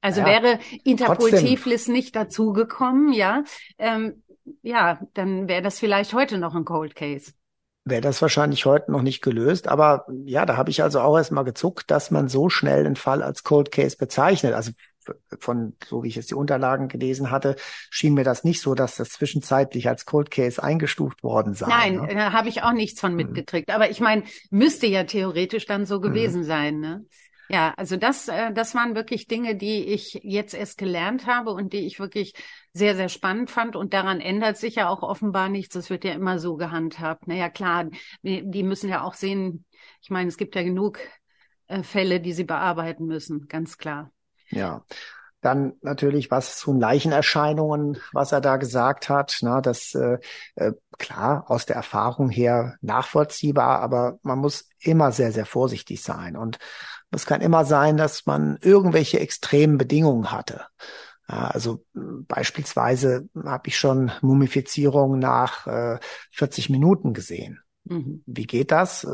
Also Ja, wäre Interpol trotzdem. Tiflis nicht dazugekommen, ja, ähm, ja, dann wäre das vielleicht heute noch ein Cold Case. wäre das wahrscheinlich heute noch nicht gelöst. Aber ja, da habe ich also auch erst mal gezuckt, dass man so schnell einen Fall als Cold Case bezeichnet. Also von, so wie ich jetzt die Unterlagen gelesen hatte, schien mir das nicht so, dass das zwischenzeitlich als Cold Case eingestuft worden sei. Nein, ne? da habe ich auch nichts von Mhm. mitgekriegt. Aber ich meine, müsste ja theoretisch dann so gewesen sein, ne? Ja, also das, äh, das waren wirklich Dinge, die ich jetzt erst gelernt habe und die ich wirklich sehr, sehr spannend fand. Und daran ändert sich ja auch offenbar nichts. Es wird ja immer so gehandhabt. Naja, klar, die die müssen ja auch sehen, ich meine, es gibt ja genug äh, Fälle, die sie bearbeiten müssen, ganz klar. Ja. Dann natürlich was zu Leichenerscheinungen, was er da gesagt hat. Na, das äh, äh, klar aus der Erfahrung her nachvollziehbar, aber man muss immer sehr, sehr vorsichtig sein. Und es kann immer sein, dass man irgendwelche extremen Bedingungen hatte. Also beispielsweise habe ich schon Mumifizierung nach äh, 40 Minuten gesehen. Mhm. Wie geht das?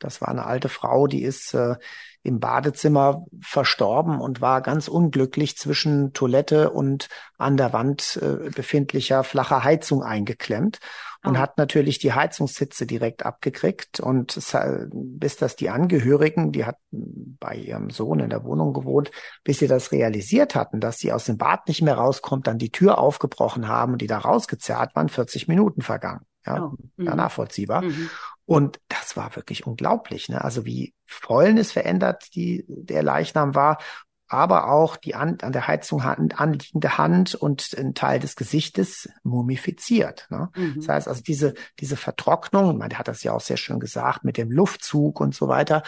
Das war eine alte Frau, die ist äh, im Badezimmer verstorben und war ganz unglücklich zwischen Toilette und an der Wand äh, befindlicher flacher Heizung eingeklemmt und Oh. hat natürlich die Heizungshitze direkt abgekriegt. Und es, bis das die Angehörigen, die hat bei ihrem Sohn in der Wohnung gewohnt, bis sie das realisiert hatten, dass sie aus dem Bad nicht mehr rauskommt, dann die Tür aufgebrochen haben und die da rausgezerrt waren, 40 Minuten vergangen. Ja, Oh. ja Mhm. nachvollziehbar. Mhm. Und das war wirklich unglaublich, ne? Also wie Fäulnis verändert die, der Leichnam war, aber auch die an, an der Heizung an, anliegende Hand und ein Teil des Gesichtes mumifiziert. Ne? Mhm. Das heißt also diese, diese Vertrocknung, der hat das ja auch sehr schön gesagt, mit dem Luftzug und so weiter,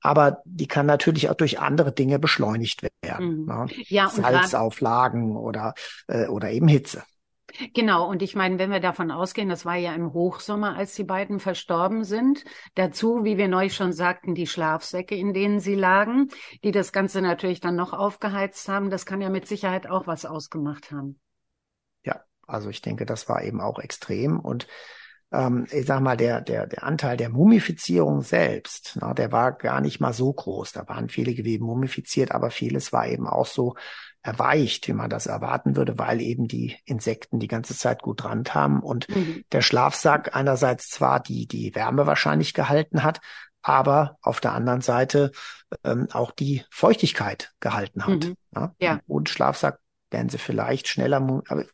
aber die kann natürlich auch durch andere Dinge beschleunigt werden. Mhm. Ne? Ja, Salzauflagen oder, äh, oder eben Hitze. Genau, und ich meine, wenn wir davon ausgehen, das war ja im Hochsommer, als die beiden verstorben sind. Dazu, wie wir neulich schon sagten, die Schlafsäcke, in denen sie lagen, die das Ganze natürlich dann noch aufgeheizt haben. Das kann ja mit Sicherheit auch was ausgemacht haben. Ja, also ich denke, das war eben auch extrem und ähm, ich sag mal, der, der, der Anteil der Mumifizierung selbst, na, der war gar nicht mal so groß. Da waren viele Gewebe mumifiziert, aber vieles war eben auch so erweicht, wie man das erwarten würde, weil eben die Insekten die ganze Zeit gut dran haben und Mhm. der Schlafsack einerseits zwar die, die Wärme wahrscheinlich gehalten hat, aber auf der anderen Seite ähm, auch die Feuchtigkeit gehalten hat. Mhm. Ja? Ja. Und Schlafsack werden sie vielleicht schneller, aber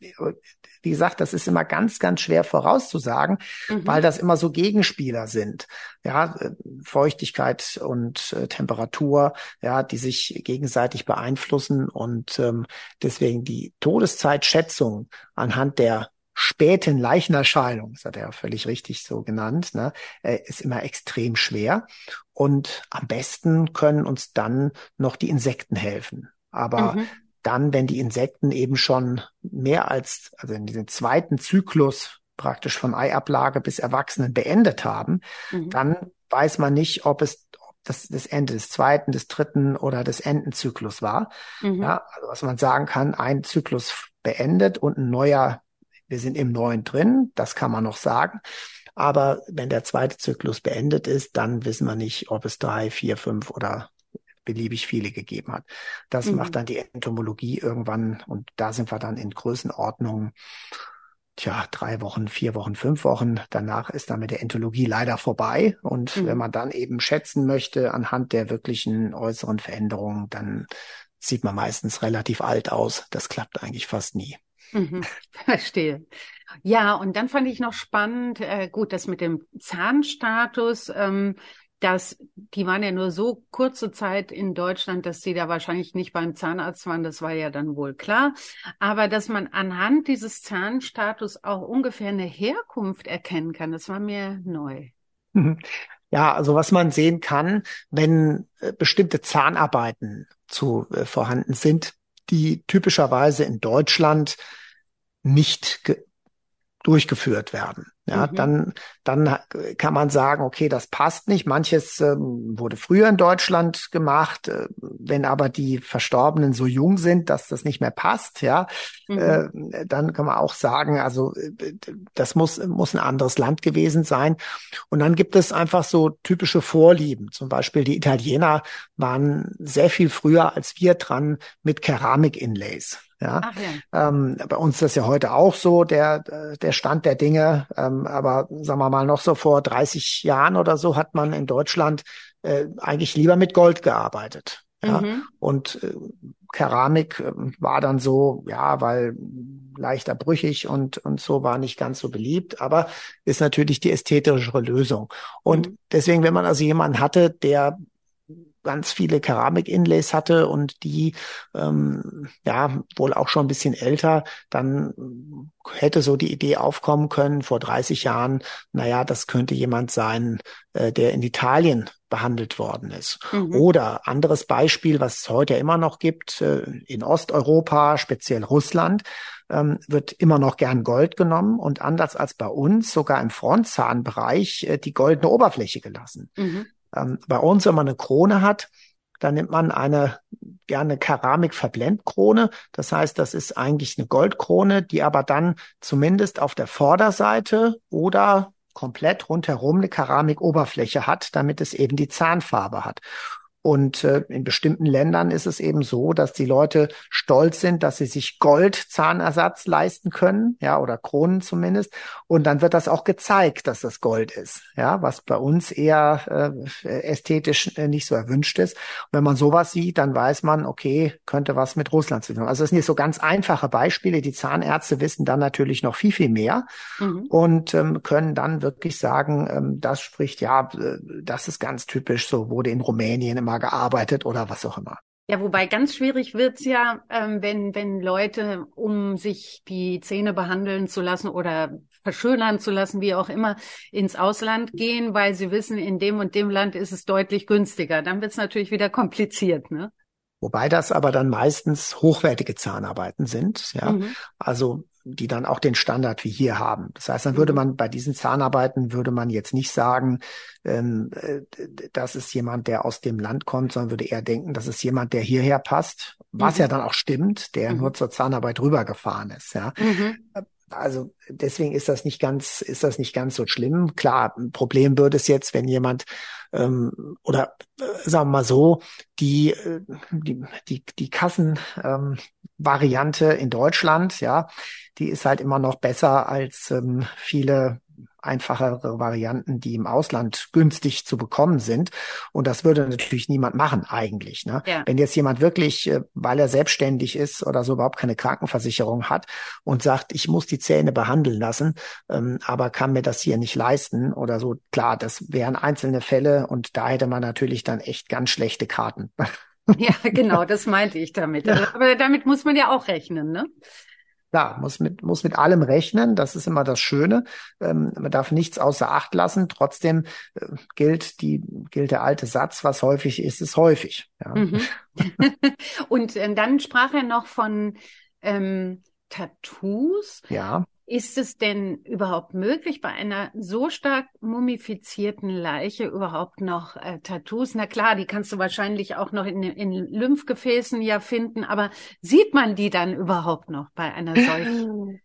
wie gesagt, das ist immer ganz, ganz schwer vorauszusagen, Mhm. weil das immer so Gegenspieler sind. Ja, äh, Feuchtigkeit und äh, Temperatur, ja, die sich gegenseitig beeinflussen und ähm, deswegen die Todeszeitschätzung anhand der späten Leichenerscheinung, das hat er ja völlig richtig so genannt, ne, äh, ist immer extrem schwer. Und am besten können uns dann noch die Insekten helfen. Aber Mhm. Dann, wenn die Insekten eben schon mehr als, also in diesem zweiten Zyklus praktisch von Eiablage bis Erwachsenen beendet haben, Mhm. dann weiß man nicht, ob es ob das, das Ende des zweiten, des dritten oder des Endenzyklus war. Mhm. Ja, also was man sagen kann, ein Zyklus beendet und ein neuer, wir sind im neuen drin, das kann man noch sagen. Aber wenn der zweite Zyklus beendet ist, dann wissen wir nicht, ob es drei, vier, fünf oder beliebig viele gegeben hat. Das Mhm. macht dann die Entomologie irgendwann und da sind wir dann in Größenordnungen, tja, drei Wochen, vier Wochen, fünf Wochen. Danach ist dann mit der Entomologie leider vorbei. Und Mhm. wenn man dann eben schätzen möchte anhand der wirklichen äußeren Veränderungen, dann sieht man meistens relativ alt aus. Das klappt eigentlich fast nie. Mhm. *laughs* Verstehe. Ja, und dann fand ich noch spannend, äh, gut, das mit dem Zahnstatus, ähm, dass die waren ja nur so kurze Zeit in Deutschland, dass sie da wahrscheinlich nicht beim Zahnarzt waren, das war ja dann wohl klar. Aber dass man anhand dieses Zahnstatus auch ungefähr eine Herkunft erkennen kann, das war mir neu. Ja, also was man sehen kann, wenn äh, bestimmte Zahnarbeiten zu äh, vorhanden sind, die typischerweise in Deutschland nicht durchgeführt werden. Ja, mhm. dann, dann kann man sagen, okay, das passt nicht. Manches ähm, wurde früher in Deutschland gemacht. Äh, wenn aber die Verstorbenen so jung sind, dass das nicht mehr passt, ja, mhm. äh, dann kann man auch sagen, also äh, das muss, muss ein anderes Land gewesen sein. Und dann gibt es einfach so typische Vorlieben. Zum Beispiel die Italiener waren sehr viel früher als wir dran mit Keramik-Inlays. Ja, Ach ja. Ähm, bei uns ist das ja heute auch so, der, der Stand der Dinge. Ähm, aber sagen wir mal, noch so vor 30 Jahren oder so hat man in Deutschland äh, eigentlich lieber mit Gold gearbeitet. Ja? Mhm. Und äh, Keramik äh, war dann so, ja, weil leichter brüchig und, und so war nicht ganz so beliebt, aber ist natürlich die ästhetischere Lösung. Und mhm. deswegen, wenn man also jemanden hatte, der ganz viele Keramik-Inlays hatte und die ähm, ja wohl auch schon ein bisschen älter, dann hätte so die Idee aufkommen können vor 30 Jahren, naja, das könnte jemand sein, äh, der in Italien behandelt worden ist. Mhm. Oder anderes Beispiel, was es heute immer noch gibt, äh, in Osteuropa, speziell Russland, ähm, wird immer noch gern Gold genommen und anders als bei uns sogar im Frontzahnbereich äh, die goldene Oberfläche gelassen. Mhm. Ähm, bei uns, wenn man eine Krone hat, dann nimmt man eine gerne Keramik-Verblendkrone. Das heißt, das ist eigentlich eine Goldkrone, die aber dann zumindest auf der Vorderseite oder komplett rundherum eine Keramikoberfläche hat, damit es eben die Zahnfarbe hat. Und äh, in bestimmten Ländern ist es eben so, dass die Leute stolz sind, dass sie sich Gold-Zahnersatz leisten können, ja, oder Kronen zumindest. Und dann wird das auch gezeigt, dass das Gold ist, ja, was bei uns eher äh, ästhetisch äh, nicht so erwünscht ist. Und wenn man sowas sieht, dann weiß man, okay, könnte was mit Russland zu tun. Also das sind jetzt so ganz einfache Beispiele. Die Zahnärzte wissen dann natürlich noch viel, viel mehr mhm. und ähm, können dann wirklich sagen, ähm, das spricht, ja, äh, das ist ganz typisch, so wurde in Rumänien immer mal gearbeitet oder was auch immer. Ja, wobei ganz schwierig wird's ja, ähm, wenn, wenn Leute, um sich die Zähne behandeln zu lassen oder verschönern zu lassen, wie auch immer, ins Ausland gehen, weil sie wissen, in dem und dem Land ist es deutlich günstiger. Dann wird's natürlich wieder kompliziert, ne? Wobei das aber dann meistens hochwertige Zahnarbeiten sind, ja. Mhm. Also die dann auch den Standard wie hier haben. Das heißt, dann würde mhm. man bei diesen Zahnarbeiten würde man jetzt nicht sagen, ähm, äh, das ist jemand, der aus dem Land kommt, sondern würde eher denken, das ist jemand, der hierher passt, was mhm. ja dann auch stimmt, der mhm. nur zur Zahnarbeit rübergefahren ist. Ja. Mhm. Also deswegen ist das nicht ganz, ist das nicht ganz so schlimm. Klar, ein Problem würde es jetzt, wenn jemand ähm, oder äh, sagen wir mal so, die, äh, die, die, die Kassenvariante ähm, in Deutschland, ja, die ist halt immer noch besser als ähm, viele einfachere Varianten, die im Ausland günstig zu bekommen sind. Und das würde natürlich niemand machen eigentlich. Ne? Ja. Wenn jetzt jemand wirklich, äh, weil er selbstständig ist oder so überhaupt keine Krankenversicherung hat und sagt, ich muss die Zähne behandeln lassen, ähm, aber kann mir das hier nicht leisten oder so, klar, das wären einzelne Fälle und da hätte man natürlich dann echt ganz schlechte Karten. Ja, *laughs* genau, das meinte ich damit. Ja. Aber damit muss man ja auch rechnen, ne? Klar, muss mit, muss mit allem rechnen. Das ist immer das Schöne. Ähm, man darf nichts außer Acht lassen. Trotzdem äh, gilt die, gilt der alte Satz, was häufig ist, ist häufig. Ja. Mhm. *laughs* *laughs* Und äh, dann sprach er noch von ähm, Tattoos. Ja. Ist es denn überhaupt möglich, bei einer so stark mumifizierten Leiche überhaupt noch äh, Tattoos? Na klar, die kannst du wahrscheinlich auch noch in, in Lymphgefäßen ja finden, aber sieht man die dann überhaupt noch bei einer solchen?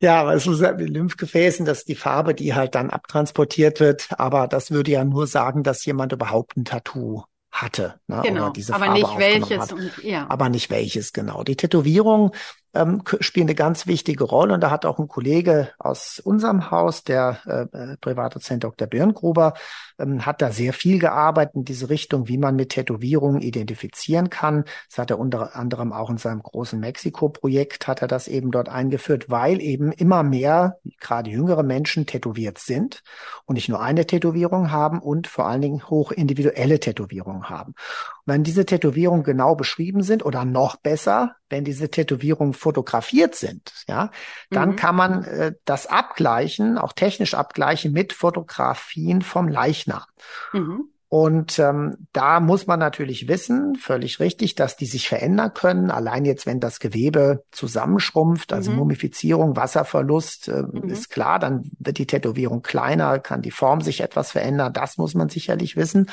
Ja, aber es ist mit Lymphgefäßen, das ist die Farbe, die halt dann abtransportiert wird. Aber das würde ja nur sagen, dass jemand überhaupt ein Tattoo hatte. Ne? Genau, aber Farbe nicht welches. Und, ja. Aber nicht welches, genau. Die Tätowierung ähm, spielen eine ganz wichtige Rolle. Und da hat auch ein Kollege aus unserem Haus, der äh, äh Privatdozent Dr. Birngruber, ähm, hat da sehr viel gearbeitet in diese Richtung, wie man mit Tätowierungen identifizieren kann. Das hat er unter anderem auch in seinem großen Mexiko-Projekt hat er das eben dort eingeführt, weil eben immer mehr, gerade jüngere Menschen tätowiert sind und nicht nur eine Tätowierung haben und vor allen Dingen hoch individuelle Tätowierungen haben. Wenn diese Tätowierungen genau beschrieben sind oder noch besser, wenn diese Tätowierungen fotografiert sind, ja, dann mhm. kann man äh, das abgleichen, auch technisch abgleichen mit Fotografien vom Leichnam. Mhm. Und ähm, da muss man natürlich wissen, völlig richtig, dass die sich verändern können. Allein jetzt, wenn das Gewebe zusammenschrumpft, also mhm. Mumifizierung, Wasserverlust, äh, mhm. ist klar, dann wird die Tätowierung kleiner, kann die Form sich etwas verändern. Das muss man sicherlich wissen.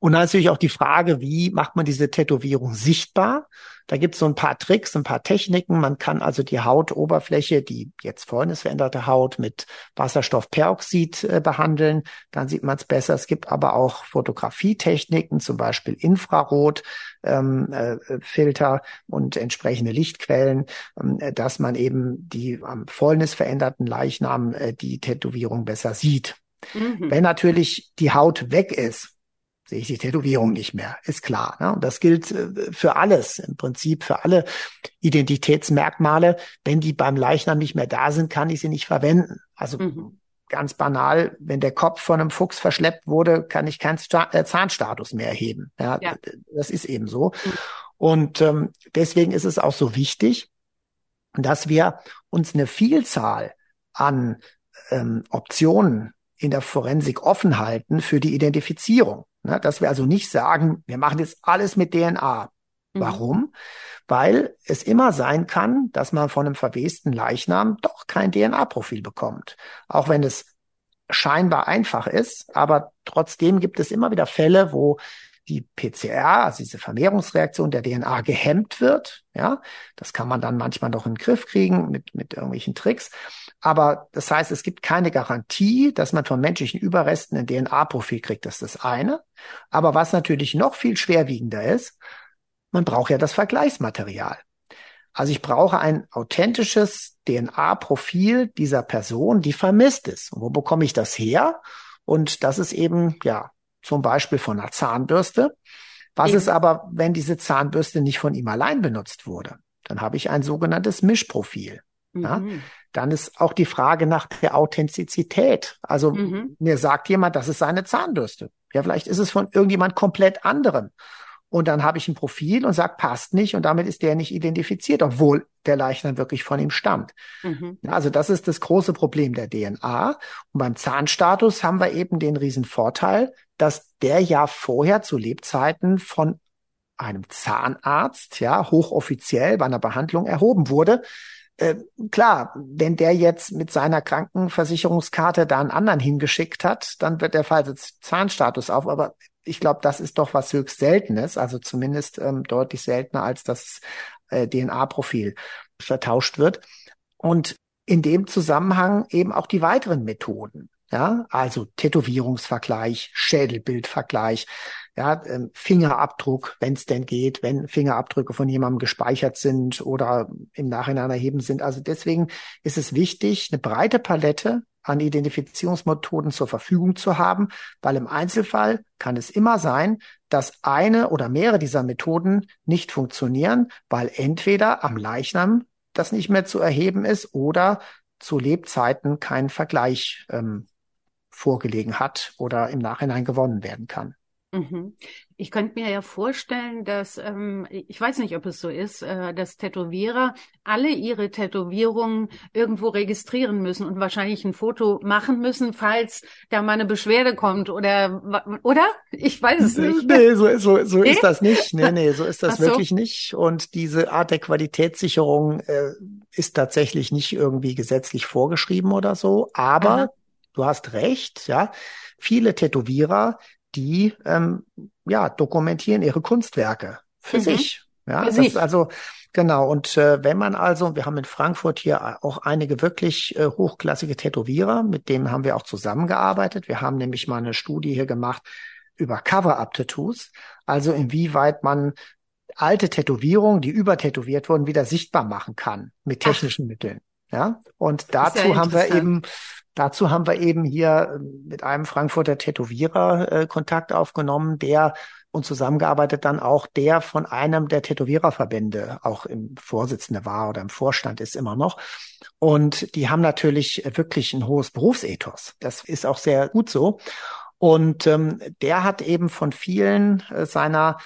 Und natürlich auch die Frage, wie macht man diese Tätowierung sichtbar? Da gibt es so ein paar Tricks, ein paar Techniken. Man kann also die Hautoberfläche, die jetzt vorhin ist veränderte Haut, mit Wasserstoffperoxid äh, behandeln. Dann sieht man es besser. Es gibt aber auch Fotografietechniken, zum Beispiel Infrarot. Ähm, äh, Filter und entsprechende Lichtquellen, ähm, äh, dass man eben die am Fäulnis veränderten Leichnam äh, die Tätowierung besser sieht. Mhm. Wenn natürlich die Haut weg ist, sehe ich die Tätowierung nicht mehr, ist klar. Ne? Und das gilt äh, für alles, im Prinzip für alle Identitätsmerkmale. Wenn die beim Leichnam nicht mehr da sind, kann ich sie nicht verwenden. Also mhm. ganz banal, wenn der Kopf von einem Fuchs verschleppt wurde, kann ich keinen äh, Zahnstatus mehr erheben. Ja, ja. Das ist eben so. Mhm. Und ähm, deswegen ist es auch so wichtig, dass wir uns eine Vielzahl an ähm, Optionen in der Forensik offen halten für die Identifizierung. Ne, dass wir also nicht sagen, wir machen jetzt alles mit DNA. Mhm. Warum? Weil es immer sein kann, dass man von einem verwesten Leichnam doch kein DNA-Profil bekommt. Auch wenn es scheinbar einfach ist, aber trotzdem gibt es immer wieder Fälle, wo die PCR, also diese Vermehrungsreaktion der DNA gehemmt wird. Ja, das kann man dann manchmal noch in den Griff kriegen mit, mit irgendwelchen Tricks. Aber das heißt, es gibt keine Garantie, dass man von menschlichen Überresten ein DNA-Profil kriegt. Das ist das eine. Aber was natürlich noch viel schwerwiegender ist, man braucht ja das Vergleichsmaterial. Also ich brauche ein authentisches DNA-Profil dieser Person, die vermisst ist. Und wo bekomme ich das her? Und das ist eben, ja, zum Beispiel von einer Zahnbürste. Was ist aber, wenn diese Zahnbürste nicht von ihm allein benutzt wurde? Dann habe ich ein sogenanntes Mischprofil. Mhm. Ja? Dann ist auch die Frage nach der Authentizität. Also mhm. mir sagt jemand, das ist seine Zahnbürste. Ja, vielleicht ist es von irgendjemand komplett anderem. Und dann habe ich ein Profil und sage, passt nicht und damit ist der nicht identifiziert, obwohl der Leichnam wirklich von ihm stammt. Mhm. Also das ist das große Problem der DNA. Und beim Zahnstatus haben wir eben den riesen Vorteil, dass der ja vorher zu Lebzeiten von einem Zahnarzt, ja, hochoffiziell bei einer Behandlung erhoben wurde. Äh, klar, wenn der jetzt mit seiner Krankenversicherungskarte da einen anderen hingeschickt hat, dann wird der jetzt Zahnstatus auf. Aber ich glaube, das ist doch was höchst Seltenes, also zumindest ähm, deutlich seltener, als das äh, DNA-Profil vertauscht wird. Und in dem Zusammenhang eben auch die weiteren Methoden. Ja, also Tätowierungsvergleich, Schädelbildvergleich, ja, ähm, Fingerabdruck, wenn es denn geht, wenn Fingerabdrücke von jemandem gespeichert sind oder im Nachhinein erheben sind. Also deswegen ist es wichtig, eine breite Palette an Identifizierungsmethoden zur Verfügung zu haben, weil im Einzelfall kann es immer sein, dass eine oder mehrere dieser Methoden nicht funktionieren, weil entweder am Leichnam das nicht mehr zu erheben ist oder zu Lebzeiten kein Vergleich ähm, vorgelegen hat oder im Nachhinein gewonnen werden kann. Mhm. Ich könnte mir ja vorstellen, dass, ähm, ich weiß nicht, ob es so ist, äh, dass Tätowierer alle ihre Tätowierungen irgendwo registrieren müssen und wahrscheinlich ein Foto machen müssen, falls da mal eine Beschwerde kommt oder, oder? Ich weiß es nicht. Nee, so, so, so nee? ist das nicht. Nee, nee, so ist das Ach wirklich so. nicht. Und diese Art der Qualitätssicherung äh, ist tatsächlich nicht irgendwie gesetzlich vorgeschrieben oder so. Aber Aha. Du hast recht, ja. Viele Tätowierer die ähm, ja dokumentieren ihre Kunstwerke für mhm. sich. Ja, für das sich. also genau. Und äh, wenn man also, wir haben in Frankfurt hier auch einige wirklich äh, hochklassige Tätowierer, mit denen haben wir auch zusammengearbeitet. Wir haben nämlich mal eine Studie hier gemacht über Cover-up-Tattoos, also inwieweit man alte Tätowierungen, die übertätowiert wurden, wieder sichtbar machen kann mit technischen Ach. Mitteln. Ja, und dazu ja haben wir eben, dazu haben wir eben hier ähm, mit einem Frankfurter Tätowierer äh, Kontakt aufgenommen, der und zusammengearbeitet dann auch der von einem der Tätowiererverbände auch im Vorsitzende war oder im Vorstand ist immer noch. Und die haben natürlich wirklich ein hohes Berufsethos. Das ist auch sehr gut so. Und ähm, der hat eben von vielen äh, seiner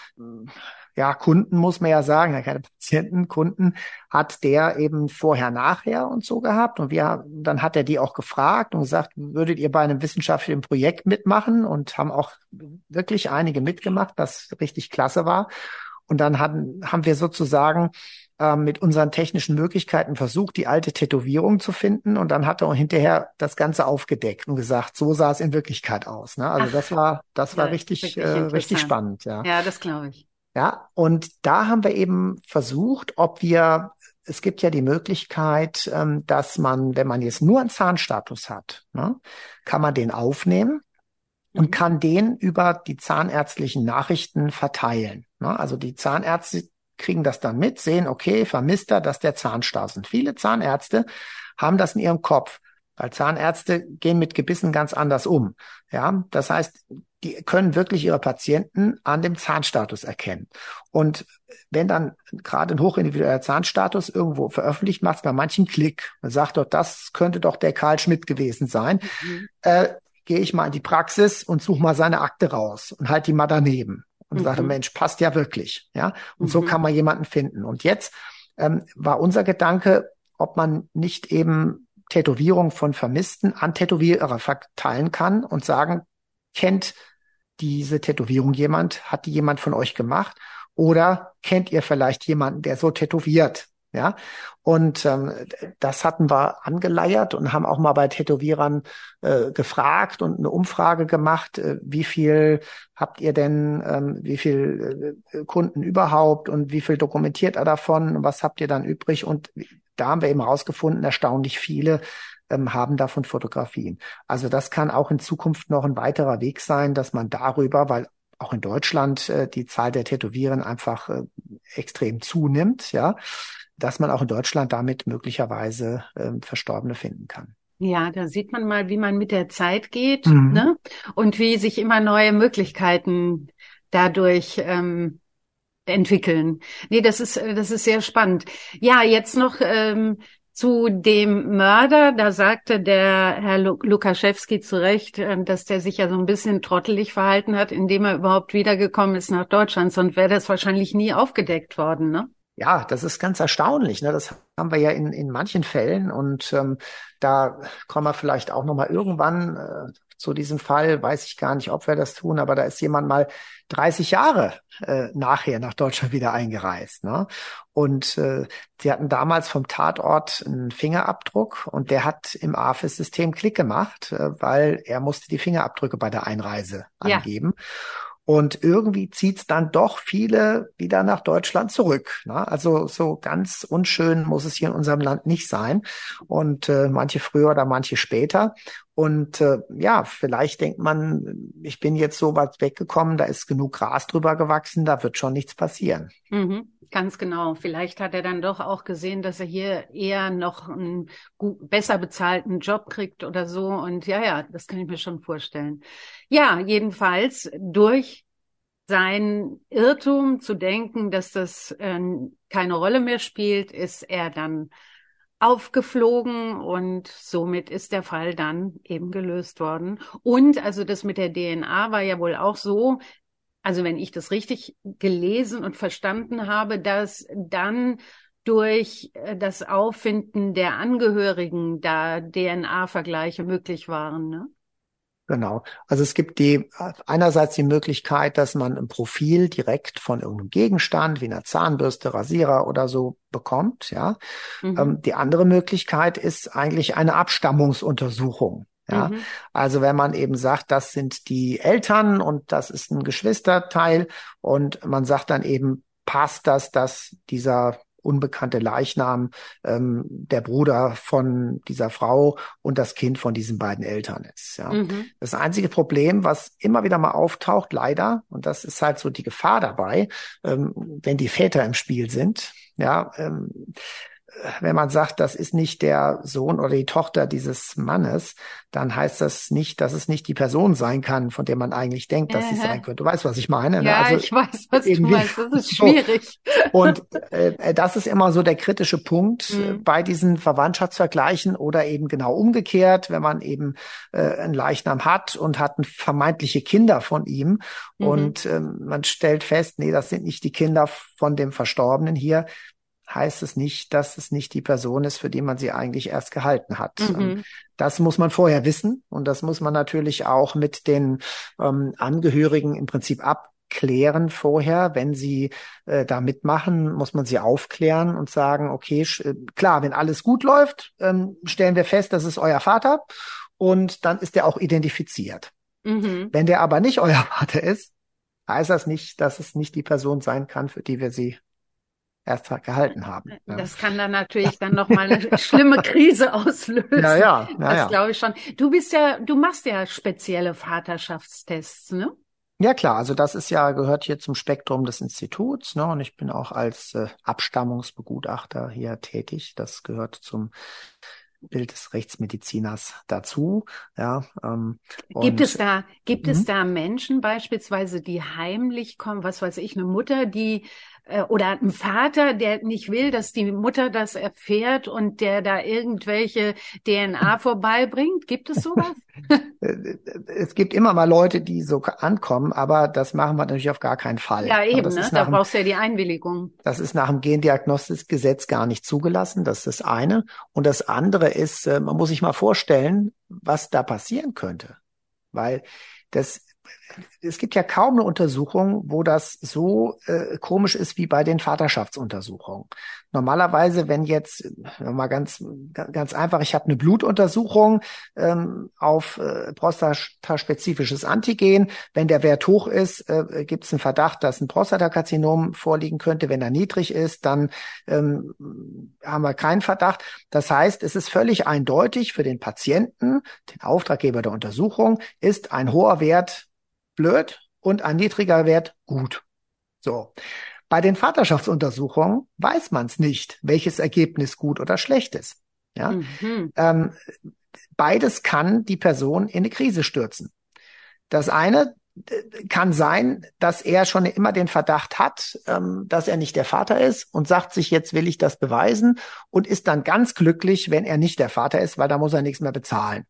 ja, Kunden muss man ja sagen, keine Patienten, Kunden, hat der eben vorher, nachher und so gehabt. Und wir, dann hat er die auch gefragt und gesagt, würdet ihr bei einem wissenschaftlichen Projekt mitmachen? Und haben auch wirklich einige mitgemacht, das richtig klasse war. Und dann hatten, haben wir sozusagen äh, mit unseren technischen Möglichkeiten versucht, die alte Tätowierung zu finden. Und dann hat er hinterher das Ganze aufgedeckt und gesagt, so sah es in Wirklichkeit aus. Ne? Also Ach, das war, das war ja, richtig, äh, richtig spannend. Ja, ja das glaube ich. Ja, und da haben wir eben versucht, ob wir, es gibt ja die Möglichkeit, ähm, dass man, wenn man jetzt nur einen Zahnstatus hat, ne, kann man den aufnehmen und mhm. kann den über die zahnärztlichen Nachrichten verteilen. Ne? Also die Zahnärzte kriegen das dann mit, sehen, okay, vermisst er, dass der Zahnstatus. Und viele Zahnärzte haben das in ihrem Kopf. Weil Zahnärzte gehen mit Gebissen ganz anders um. Ja, das heißt, die können wirklich ihre Patienten an dem Zahnstatus erkennen. Und wenn dann gerade ein hochindividueller Zahnstatus irgendwo veröffentlicht, macht es bei manchen Klick. Man sagt doch, das könnte doch der Karl Schmidt gewesen sein. Mhm. Äh, Gehe ich mal in die Praxis und suche mal seine Akte raus und halt die mal daneben. Und mhm. sage, Mensch, passt ja wirklich. Ja, und mhm. so kann man jemanden finden. Und jetzt ähm, war unser Gedanke, ob man nicht eben Tätowierung von Vermissten an Tätowierer verteilen kann und sagen, kennt diese Tätowierung jemand? Hat die jemand von euch gemacht? Oder kennt ihr vielleicht jemanden, der so tätowiert? Ja, und ähm, das hatten wir angeleiert und haben auch mal bei Tätowierern äh, gefragt und eine Umfrage gemacht, äh, wie viel habt ihr denn, ähm, wie viel äh, Kunden überhaupt und wie viel dokumentiert er davon was habt ihr dann übrig? Und da haben wir eben rausgefunden, erstaunlich viele ähm, haben davon Fotografien. Also das kann auch in Zukunft noch ein weiterer Weg sein, dass man darüber, weil auch in Deutschland äh, die Zahl der Tätowieren einfach äh, extrem zunimmt, ja, dass man auch in Deutschland damit möglicherweise äh, Verstorbene finden kann. Ja, da sieht man mal, wie man mit der Zeit geht mhm. ne? und wie sich immer neue Möglichkeiten dadurch ähm, entwickeln. Nee, das ist, das ist sehr spannend. Ja, jetzt noch ähm, zu dem Mörder, da sagte der Herr Lukaschewski zu Recht, ähm, dass der sich ja so ein bisschen trottelig verhalten hat, indem er überhaupt wiedergekommen ist nach Deutschland, sonst wäre das wahrscheinlich nie aufgedeckt worden, ne? Ja, das ist ganz erstaunlich. Ne? Das haben wir ja in, in manchen Fällen und ähm, da kommen wir vielleicht auch noch mal irgendwann äh, zu diesem Fall, weiß ich gar nicht, ob wir das tun, aber da ist jemand mal 30 Jahre äh, nachher nach Deutschland wieder eingereist. Ne? Und äh, sie hatten damals vom Tatort einen Fingerabdruck und der hat im AFIS-System Klick gemacht, äh, weil er musste die Fingerabdrücke bei der Einreise angeben. Ja. Und irgendwie zieht's dann doch viele wieder nach Deutschland zurück. Ne? Also so ganz unschön muss es hier in unserem Land nicht sein. Und äh, manche früher oder manche später. Und äh, ja, vielleicht denkt man, ich bin jetzt so weit weggekommen, da ist genug Gras drüber gewachsen, da wird schon nichts passieren. Mhm, ganz genau. Vielleicht hat er dann doch auch gesehen, dass er hier eher noch einen besser bezahlten Job kriegt oder so. Und ja, ja, das kann ich mir schon vorstellen. Ja, jedenfalls durch sein Irrtum zu denken, dass das äh, keine Rolle mehr spielt, ist er dann aufgeflogen und somit ist der Fall dann eben gelöst worden. Und also das mit der DNA war ja wohl auch so, also wenn ich das richtig gelesen und verstanden habe, dass dann durch äh, das Auffinden der Angehörigen da DNA-Vergleiche möglich waren. Ne? Genau. Also es gibt die einerseits die Möglichkeit, dass man ein Profil direkt von irgendeinem Gegenstand wie einer Zahnbürste, Rasierer oder so bekommt. Ja. Mhm. Ähm, die andere Möglichkeit ist eigentlich eine Abstammungsuntersuchung. Ja, mhm. also wenn man eben sagt, das sind die Eltern und das ist ein Geschwisterteil und man sagt dann eben, passt das, dass dieser unbekannte Leichnam ähm, der Bruder von dieser Frau und das Kind von diesen beiden Eltern ist. Ja. Mhm. Das einzige Problem, was immer wieder mal auftaucht, leider, und das ist halt so die Gefahr dabei, ähm, wenn die Väter im Spiel sind, ja, ähm, wenn man sagt, das ist nicht der Sohn oder die Tochter dieses Mannes, dann heißt das nicht, dass es nicht die Person sein kann, von der man eigentlich denkt, dass sie sein könnte. Du weißt, was ich meine? Ne? Ja, also ich weiß, was du meinst. Das ist *laughs* schwierig. So. Und äh, das ist immer so der kritische Punkt äh, mhm. bei diesen Verwandtschaftsvergleichen oder eben genau umgekehrt, wenn man eben äh, einen Leichnam hat und hat vermeintliche Kinder von ihm mhm. und ähm, man stellt fest, nee, das sind nicht die Kinder von dem Verstorbenen hier, heißt es nicht, dass es nicht die Person ist, für die man sie eigentlich erst gehalten hat. Mhm. Ähm, das muss man vorher wissen und das muss man natürlich auch mit den ähm, Angehörigen im Prinzip abklären vorher. Wenn sie äh, da mitmachen, muss man sie aufklären und sagen, okay, äh, klar, wenn alles gut läuft, ähm, stellen wir fest, das ist euer Vater und dann ist er auch identifiziert. Mhm. Wenn der aber nicht euer Vater ist, heißt das nicht, dass es nicht die Person sein kann, für die wir sie erst gehalten haben. Ja. Das kann dann natürlich dann noch mal eine *laughs* schlimme Krise auslösen. Ja, ja, ja das glaube ich schon. Du bist ja, du machst ja spezielle Vaterschaftstests, ne? Ja klar, also das ist ja gehört hier zum Spektrum des Instituts, ne? Und ich bin auch als äh, Abstammungsbegutachter hier tätig. Das gehört zum Bild des Rechtsmediziners dazu. Ja, ähm, gibt es da gibt es mhm. da Menschen beispielsweise, die heimlich kommen, was weiß ich, eine Mutter, die äh, oder ein Vater, der nicht will, dass die Mutter das erfährt und der da irgendwelche DNA *laughs* vorbeibringt? Gibt es sowas? *laughs* es gibt immer mal Leute, die so ankommen, aber das machen wir natürlich auf gar keinen Fall. Ja, eben, ne? da brauchst du ja die Einwilligung. Das ist nach dem Gendiagnostikgesetz gar nicht zugelassen, das ist das eine. Und das andere ist, äh, man muss sich mal vorstellen, was da passieren könnte. Weil das es gibt ja kaum eine Untersuchung, wo das so äh, komisch ist wie bei den Vaterschaftsuntersuchungen. Normalerweise, wenn jetzt, mal ganz, ganz einfach, ich habe eine Blutuntersuchung ähm, auf äh, prostataspezifisches Antigen. Wenn der Wert hoch ist, äh, gibt es einen Verdacht, dass ein Prostatakarzinom vorliegen könnte. Wenn er niedrig ist, dann ähm, haben wir keinen Verdacht. Das heißt, es ist völlig eindeutig für den Patienten, den Auftraggeber der Untersuchung, ist ein hoher Wert blöd und ein niedriger Wert gut. So. Bei den Vaterschaftsuntersuchungen weiß man es nicht, welches Ergebnis gut oder schlecht ist. Ja? Mhm. Ähm, beides kann die Person in eine Krise stürzen. Das eine äh, kann sein, dass er schon immer den Verdacht hat, ähm, dass er nicht der Vater ist und sagt sich, jetzt will ich das beweisen und ist dann ganz glücklich, wenn er nicht der Vater ist, weil da muss er nichts mehr bezahlen.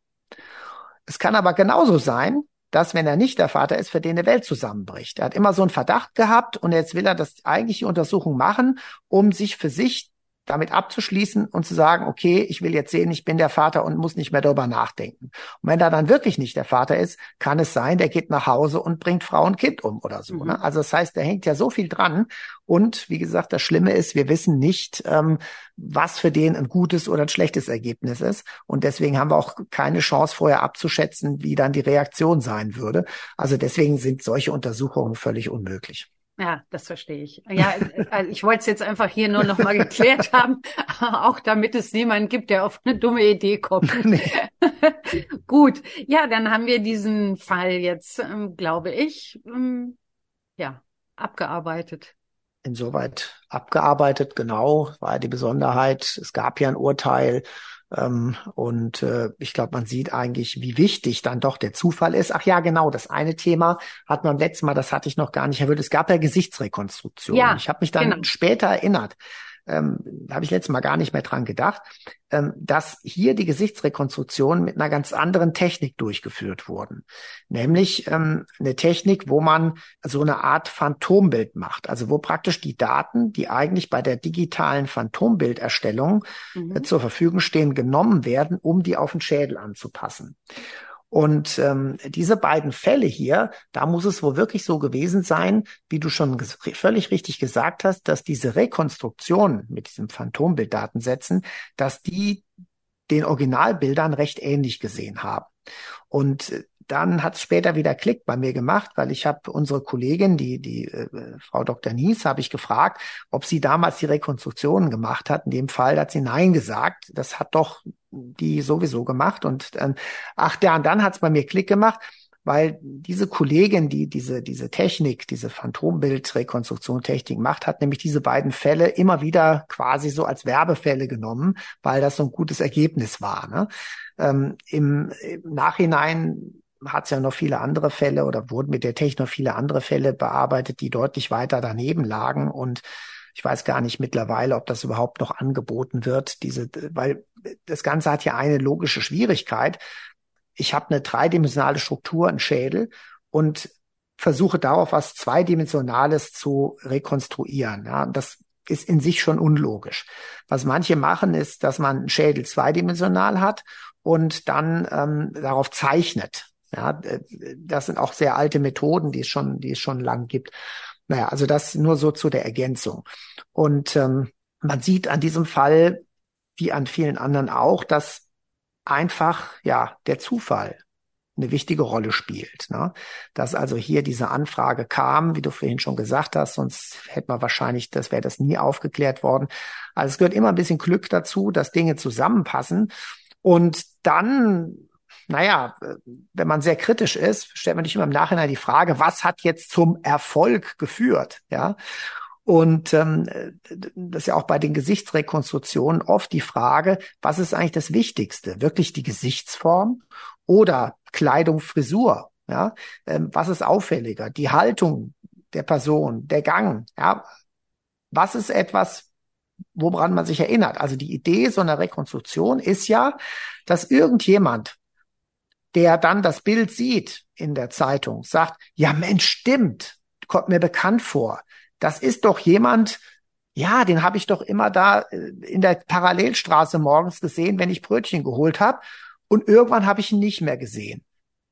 Es kann aber genauso sein, dass, wenn er nicht der Vater ist, für den eine Welt zusammenbricht. Er hat immer so einen Verdacht gehabt und jetzt will er das eigentliche Untersuchung machen, um sich für sich damit abzuschließen und zu sagen, okay, ich will jetzt sehen, ich bin der Vater und muss nicht mehr darüber nachdenken. Und wenn er dann wirklich nicht der Vater ist, kann es sein, der geht nach Hause und bringt Frau und Kind um oder so. Ne? Mhm. Ne? Also das heißt, da hängt ja so viel dran. Und wie gesagt, das Schlimme ist, wir wissen nicht, ähm, was für den ein gutes oder ein schlechtes Ergebnis ist. Und deswegen haben wir auch keine Chance vorher abzuschätzen, wie dann die Reaktion sein würde. Also deswegen sind solche Untersuchungen völlig unmöglich. Ja, das verstehe ich. Ja, also ich wollte es jetzt einfach hier nur noch mal geklärt haben, *laughs* auch damit es niemanden gibt, der auf eine dumme Idee kommt. *laughs* Nee. *laughs* Gut, ja, dann haben wir diesen Fall jetzt, ähm, glaube ich, ähm, ja, abgearbeitet. Insoweit abgearbeitet, genau, war die Besonderheit. Es gab ja ein Urteil ähm, und äh, ich glaube, man sieht eigentlich, wie wichtig dann doch der Zufall ist. Ach ja, genau, das eine Thema hat man letztes Mal, das hatte ich noch gar nicht erwähnt. Es gab ja Gesichtsrekonstruktion. Ja, ich habe mich dann genau. später erinnert ähm, habe ich letztes Mal gar nicht mehr dran gedacht, ähm, dass hier die Gesichtsrekonstruktionen mit einer ganz anderen Technik durchgeführt wurden. Nämlich ähm, eine Technik, wo man so eine Art Phantombild macht. Also wo praktisch die Daten, die eigentlich bei der digitalen Phantombilderstellung mhm. äh, zur Verfügung stehen, genommen werden, um die auf den Schädel anzupassen. Und ähm, diese beiden Fälle hier, da muss es wohl wirklich so gewesen sein, wie du schon völlig richtig gesagt hast, dass diese Rekonstruktion mit diesem Phantombilddatensätzen, dass die den Originalbildern recht ähnlich gesehen haben. Und äh, dann hat es später wieder Klick bei mir gemacht, weil ich habe unsere Kollegin, die, die äh, Frau Dr. Nies, habe ich gefragt, ob sie damals die Rekonstruktionen gemacht hat. In dem Fall hat sie Nein gesagt. Das hat doch die sowieso gemacht. Und äh, ach, ja, und dann hat es bei mir Klick gemacht weil diese Kollegin, die diese, diese Technik, diese Phantombildrekonstruktion-Technik macht, hat nämlich diese beiden Fälle immer wieder quasi so als Werbefälle genommen, weil das so ein gutes Ergebnis war. Ne? Ähm, im, Im Nachhinein hat es ja noch viele andere Fälle oder wurden mit der Technik noch viele andere Fälle bearbeitet, die deutlich weiter daneben lagen und ich weiß gar nicht mittlerweile, ob das überhaupt noch angeboten wird, diese, weil das Ganze hat ja eine logische Schwierigkeit ich habe eine dreidimensionale Struktur, einen Schädel und versuche darauf was Zweidimensionales zu rekonstruieren. Ja, das ist in sich schon unlogisch. Was manche machen, ist, dass man einen Schädel zweidimensional hat und dann ähm, darauf zeichnet. Ja, das sind auch sehr alte Methoden, die es schon, die es schon lang gibt. Naja, also das nur so zu der Ergänzung. Und ähm, man sieht an diesem Fall, wie an vielen anderen auch, dass einfach ja der Zufall eine wichtige Rolle spielt. Ne? Dass also hier diese Anfrage kam, wie du vorhin schon gesagt hast, sonst hätte man wahrscheinlich, das wäre das nie aufgeklärt worden. Also es gehört immer ein bisschen Glück dazu, dass Dinge zusammenpassen. Und dann, naja, wenn man sehr kritisch ist, stellt man sich immer im Nachhinein die Frage, was hat jetzt zum Erfolg geführt? Ja. Und ähm, das ist ja auch bei den Gesichtsrekonstruktionen oft die Frage, was ist eigentlich das Wichtigste? Wirklich die Gesichtsform oder Kleidung, Frisur? Ja, ähm, was ist auffälliger? Die Haltung der Person, der Gang. Ja, was ist etwas, woran man sich erinnert? Also die Idee so einer Rekonstruktion ist ja, dass irgendjemand, der dann das Bild sieht in der Zeitung, sagt, ja Mensch, stimmt, kommt mir bekannt vor das ist doch jemand, ja, den habe ich doch immer da äh, in der Parallelstraße morgens gesehen, wenn ich Brötchen geholt habe. Und irgendwann habe ich ihn nicht mehr gesehen.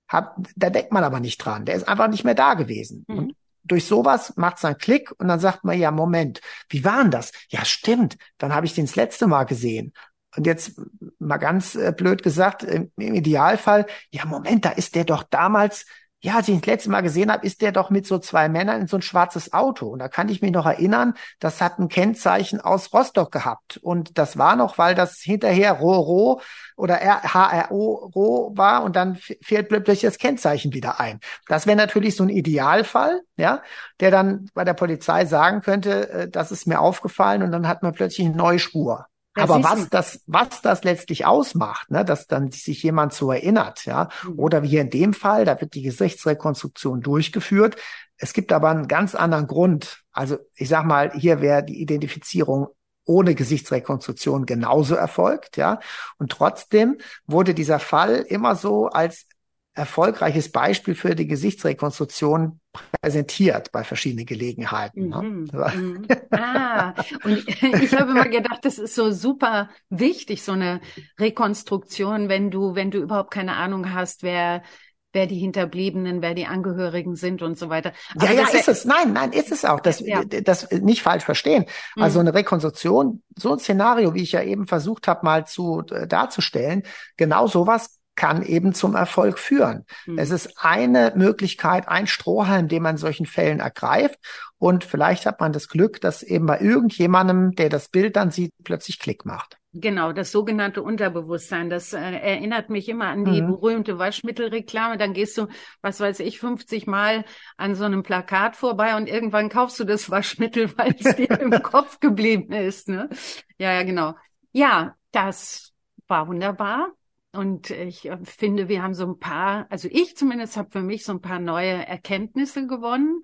Hab, da denkt man aber nicht dran. Der ist einfach nicht mehr da gewesen. Mhm. Und durch sowas macht es einen Klick und dann sagt man, ja, Moment, wie war denn das? Ja, stimmt. Dann habe ich den das letzte Mal gesehen. Und jetzt mal ganz äh, blöd gesagt, im Idealfall, ja, Moment, da ist der doch damals ja, als ich ihn das letzte Mal gesehen habe, ist der doch mit so zwei Männern in so ein schwarzes Auto. Und da kann ich mich noch erinnern, das hat ein Kennzeichen aus Rostock gehabt. Und das war noch, weil das hinterher Roro oder HRO Ro war und dann fehlt plötzlich das Kennzeichen wieder ein. Das wäre natürlich so ein Idealfall, ja, der dann bei der Polizei sagen könnte, äh, das ist mir aufgefallen und dann hat man plötzlich eine neue Spur. Aber was das, was das letztlich ausmacht, ne, dass dann sich jemand so erinnert, ja, mhm. oder wie hier in dem Fall, da wird die Gesichtsrekonstruktion durchgeführt. Es gibt aber einen ganz anderen Grund. Also ich sag mal, hier wäre die Identifizierung ohne Gesichtsrekonstruktion genauso erfolgt, ja. Und trotzdem wurde dieser Fall immer so als erfolgreiches Beispiel für die Gesichtsrekonstruktion präsentiert bei verschiedenen Gelegenheiten. Ne? Mhm. Mhm. Ah, und *laughs* ich habe immer gedacht, das ist so super wichtig, so eine Rekonstruktion, wenn du, wenn du überhaupt keine Ahnung hast, wer wer die Hinterbliebenen, wer die Angehörigen sind und so weiter. Aber ja, ja, ist es. Nein, nein, ist es auch. Das, ja. das nicht falsch verstehen. Also mhm. eine Rekonstruktion, so ein Szenario, wie ich ja eben versucht habe, mal zu äh, darzustellen, genau sowas kann eben zum Erfolg führen. Mhm. Es ist eine Möglichkeit, ein Strohhalm, den man in solchen Fällen ergreift. Und vielleicht hat man das Glück, dass eben bei irgendjemandem, der das Bild dann sieht, plötzlich Klick macht. Genau, das sogenannte Unterbewusstsein. Das äh, erinnert mich immer an die mhm. berühmte Waschmittelreklame. Dann gehst du, was weiß ich, 50 Mal an so einem Plakat vorbei und irgendwann kaufst du das Waschmittel, *laughs* weil es dir im Kopf geblieben ist. Ne? Ja, ja, genau. Ja, das war wunderbar. Und ich äh, finde, wir haben so ein paar, also ich zumindest habe für mich so ein paar neue Erkenntnisse gewonnen.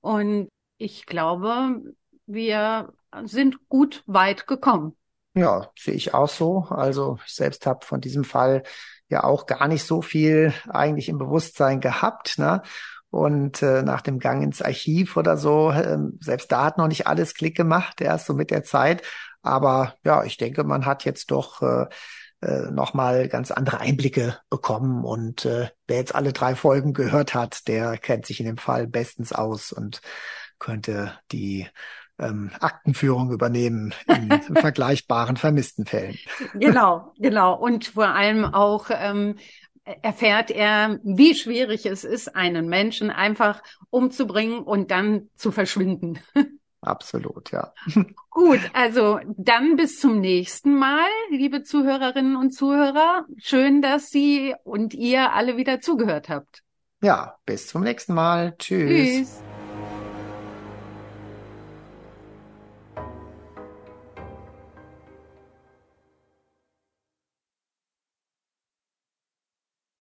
Und ich glaube, wir sind gut weit gekommen. Ja, sehe ich auch so. Also ich selbst habe von diesem Fall ja auch gar nicht so viel eigentlich im Bewusstsein gehabt. Ne? Und äh, nach dem Gang ins Archiv oder so, äh, selbst da hat noch nicht alles Klick gemacht, erst so mit der Zeit. Aber ja, ich denke, man hat jetzt doch äh, äh, nochmal ganz andere Einblicke bekommen. Und äh, wer jetzt alle drei Folgen gehört hat, der kennt sich in dem Fall bestens aus und könnte die ähm, Aktenführung übernehmen in *laughs* vergleichbaren vermissten Fällen. Genau, *laughs* genau. Und vor allem auch ähm, erfährt er, wie schwierig es ist, einen Menschen einfach umzubringen und dann zu verschwinden. *laughs* Absolut, ja. *laughs* Gut, also dann bis zum nächsten Mal, liebe Zuhörerinnen und Zuhörer. Schön, dass Sie und ihr alle wieder zugehört habt. Ja, bis zum nächsten Mal. Tschüss. Tschüss.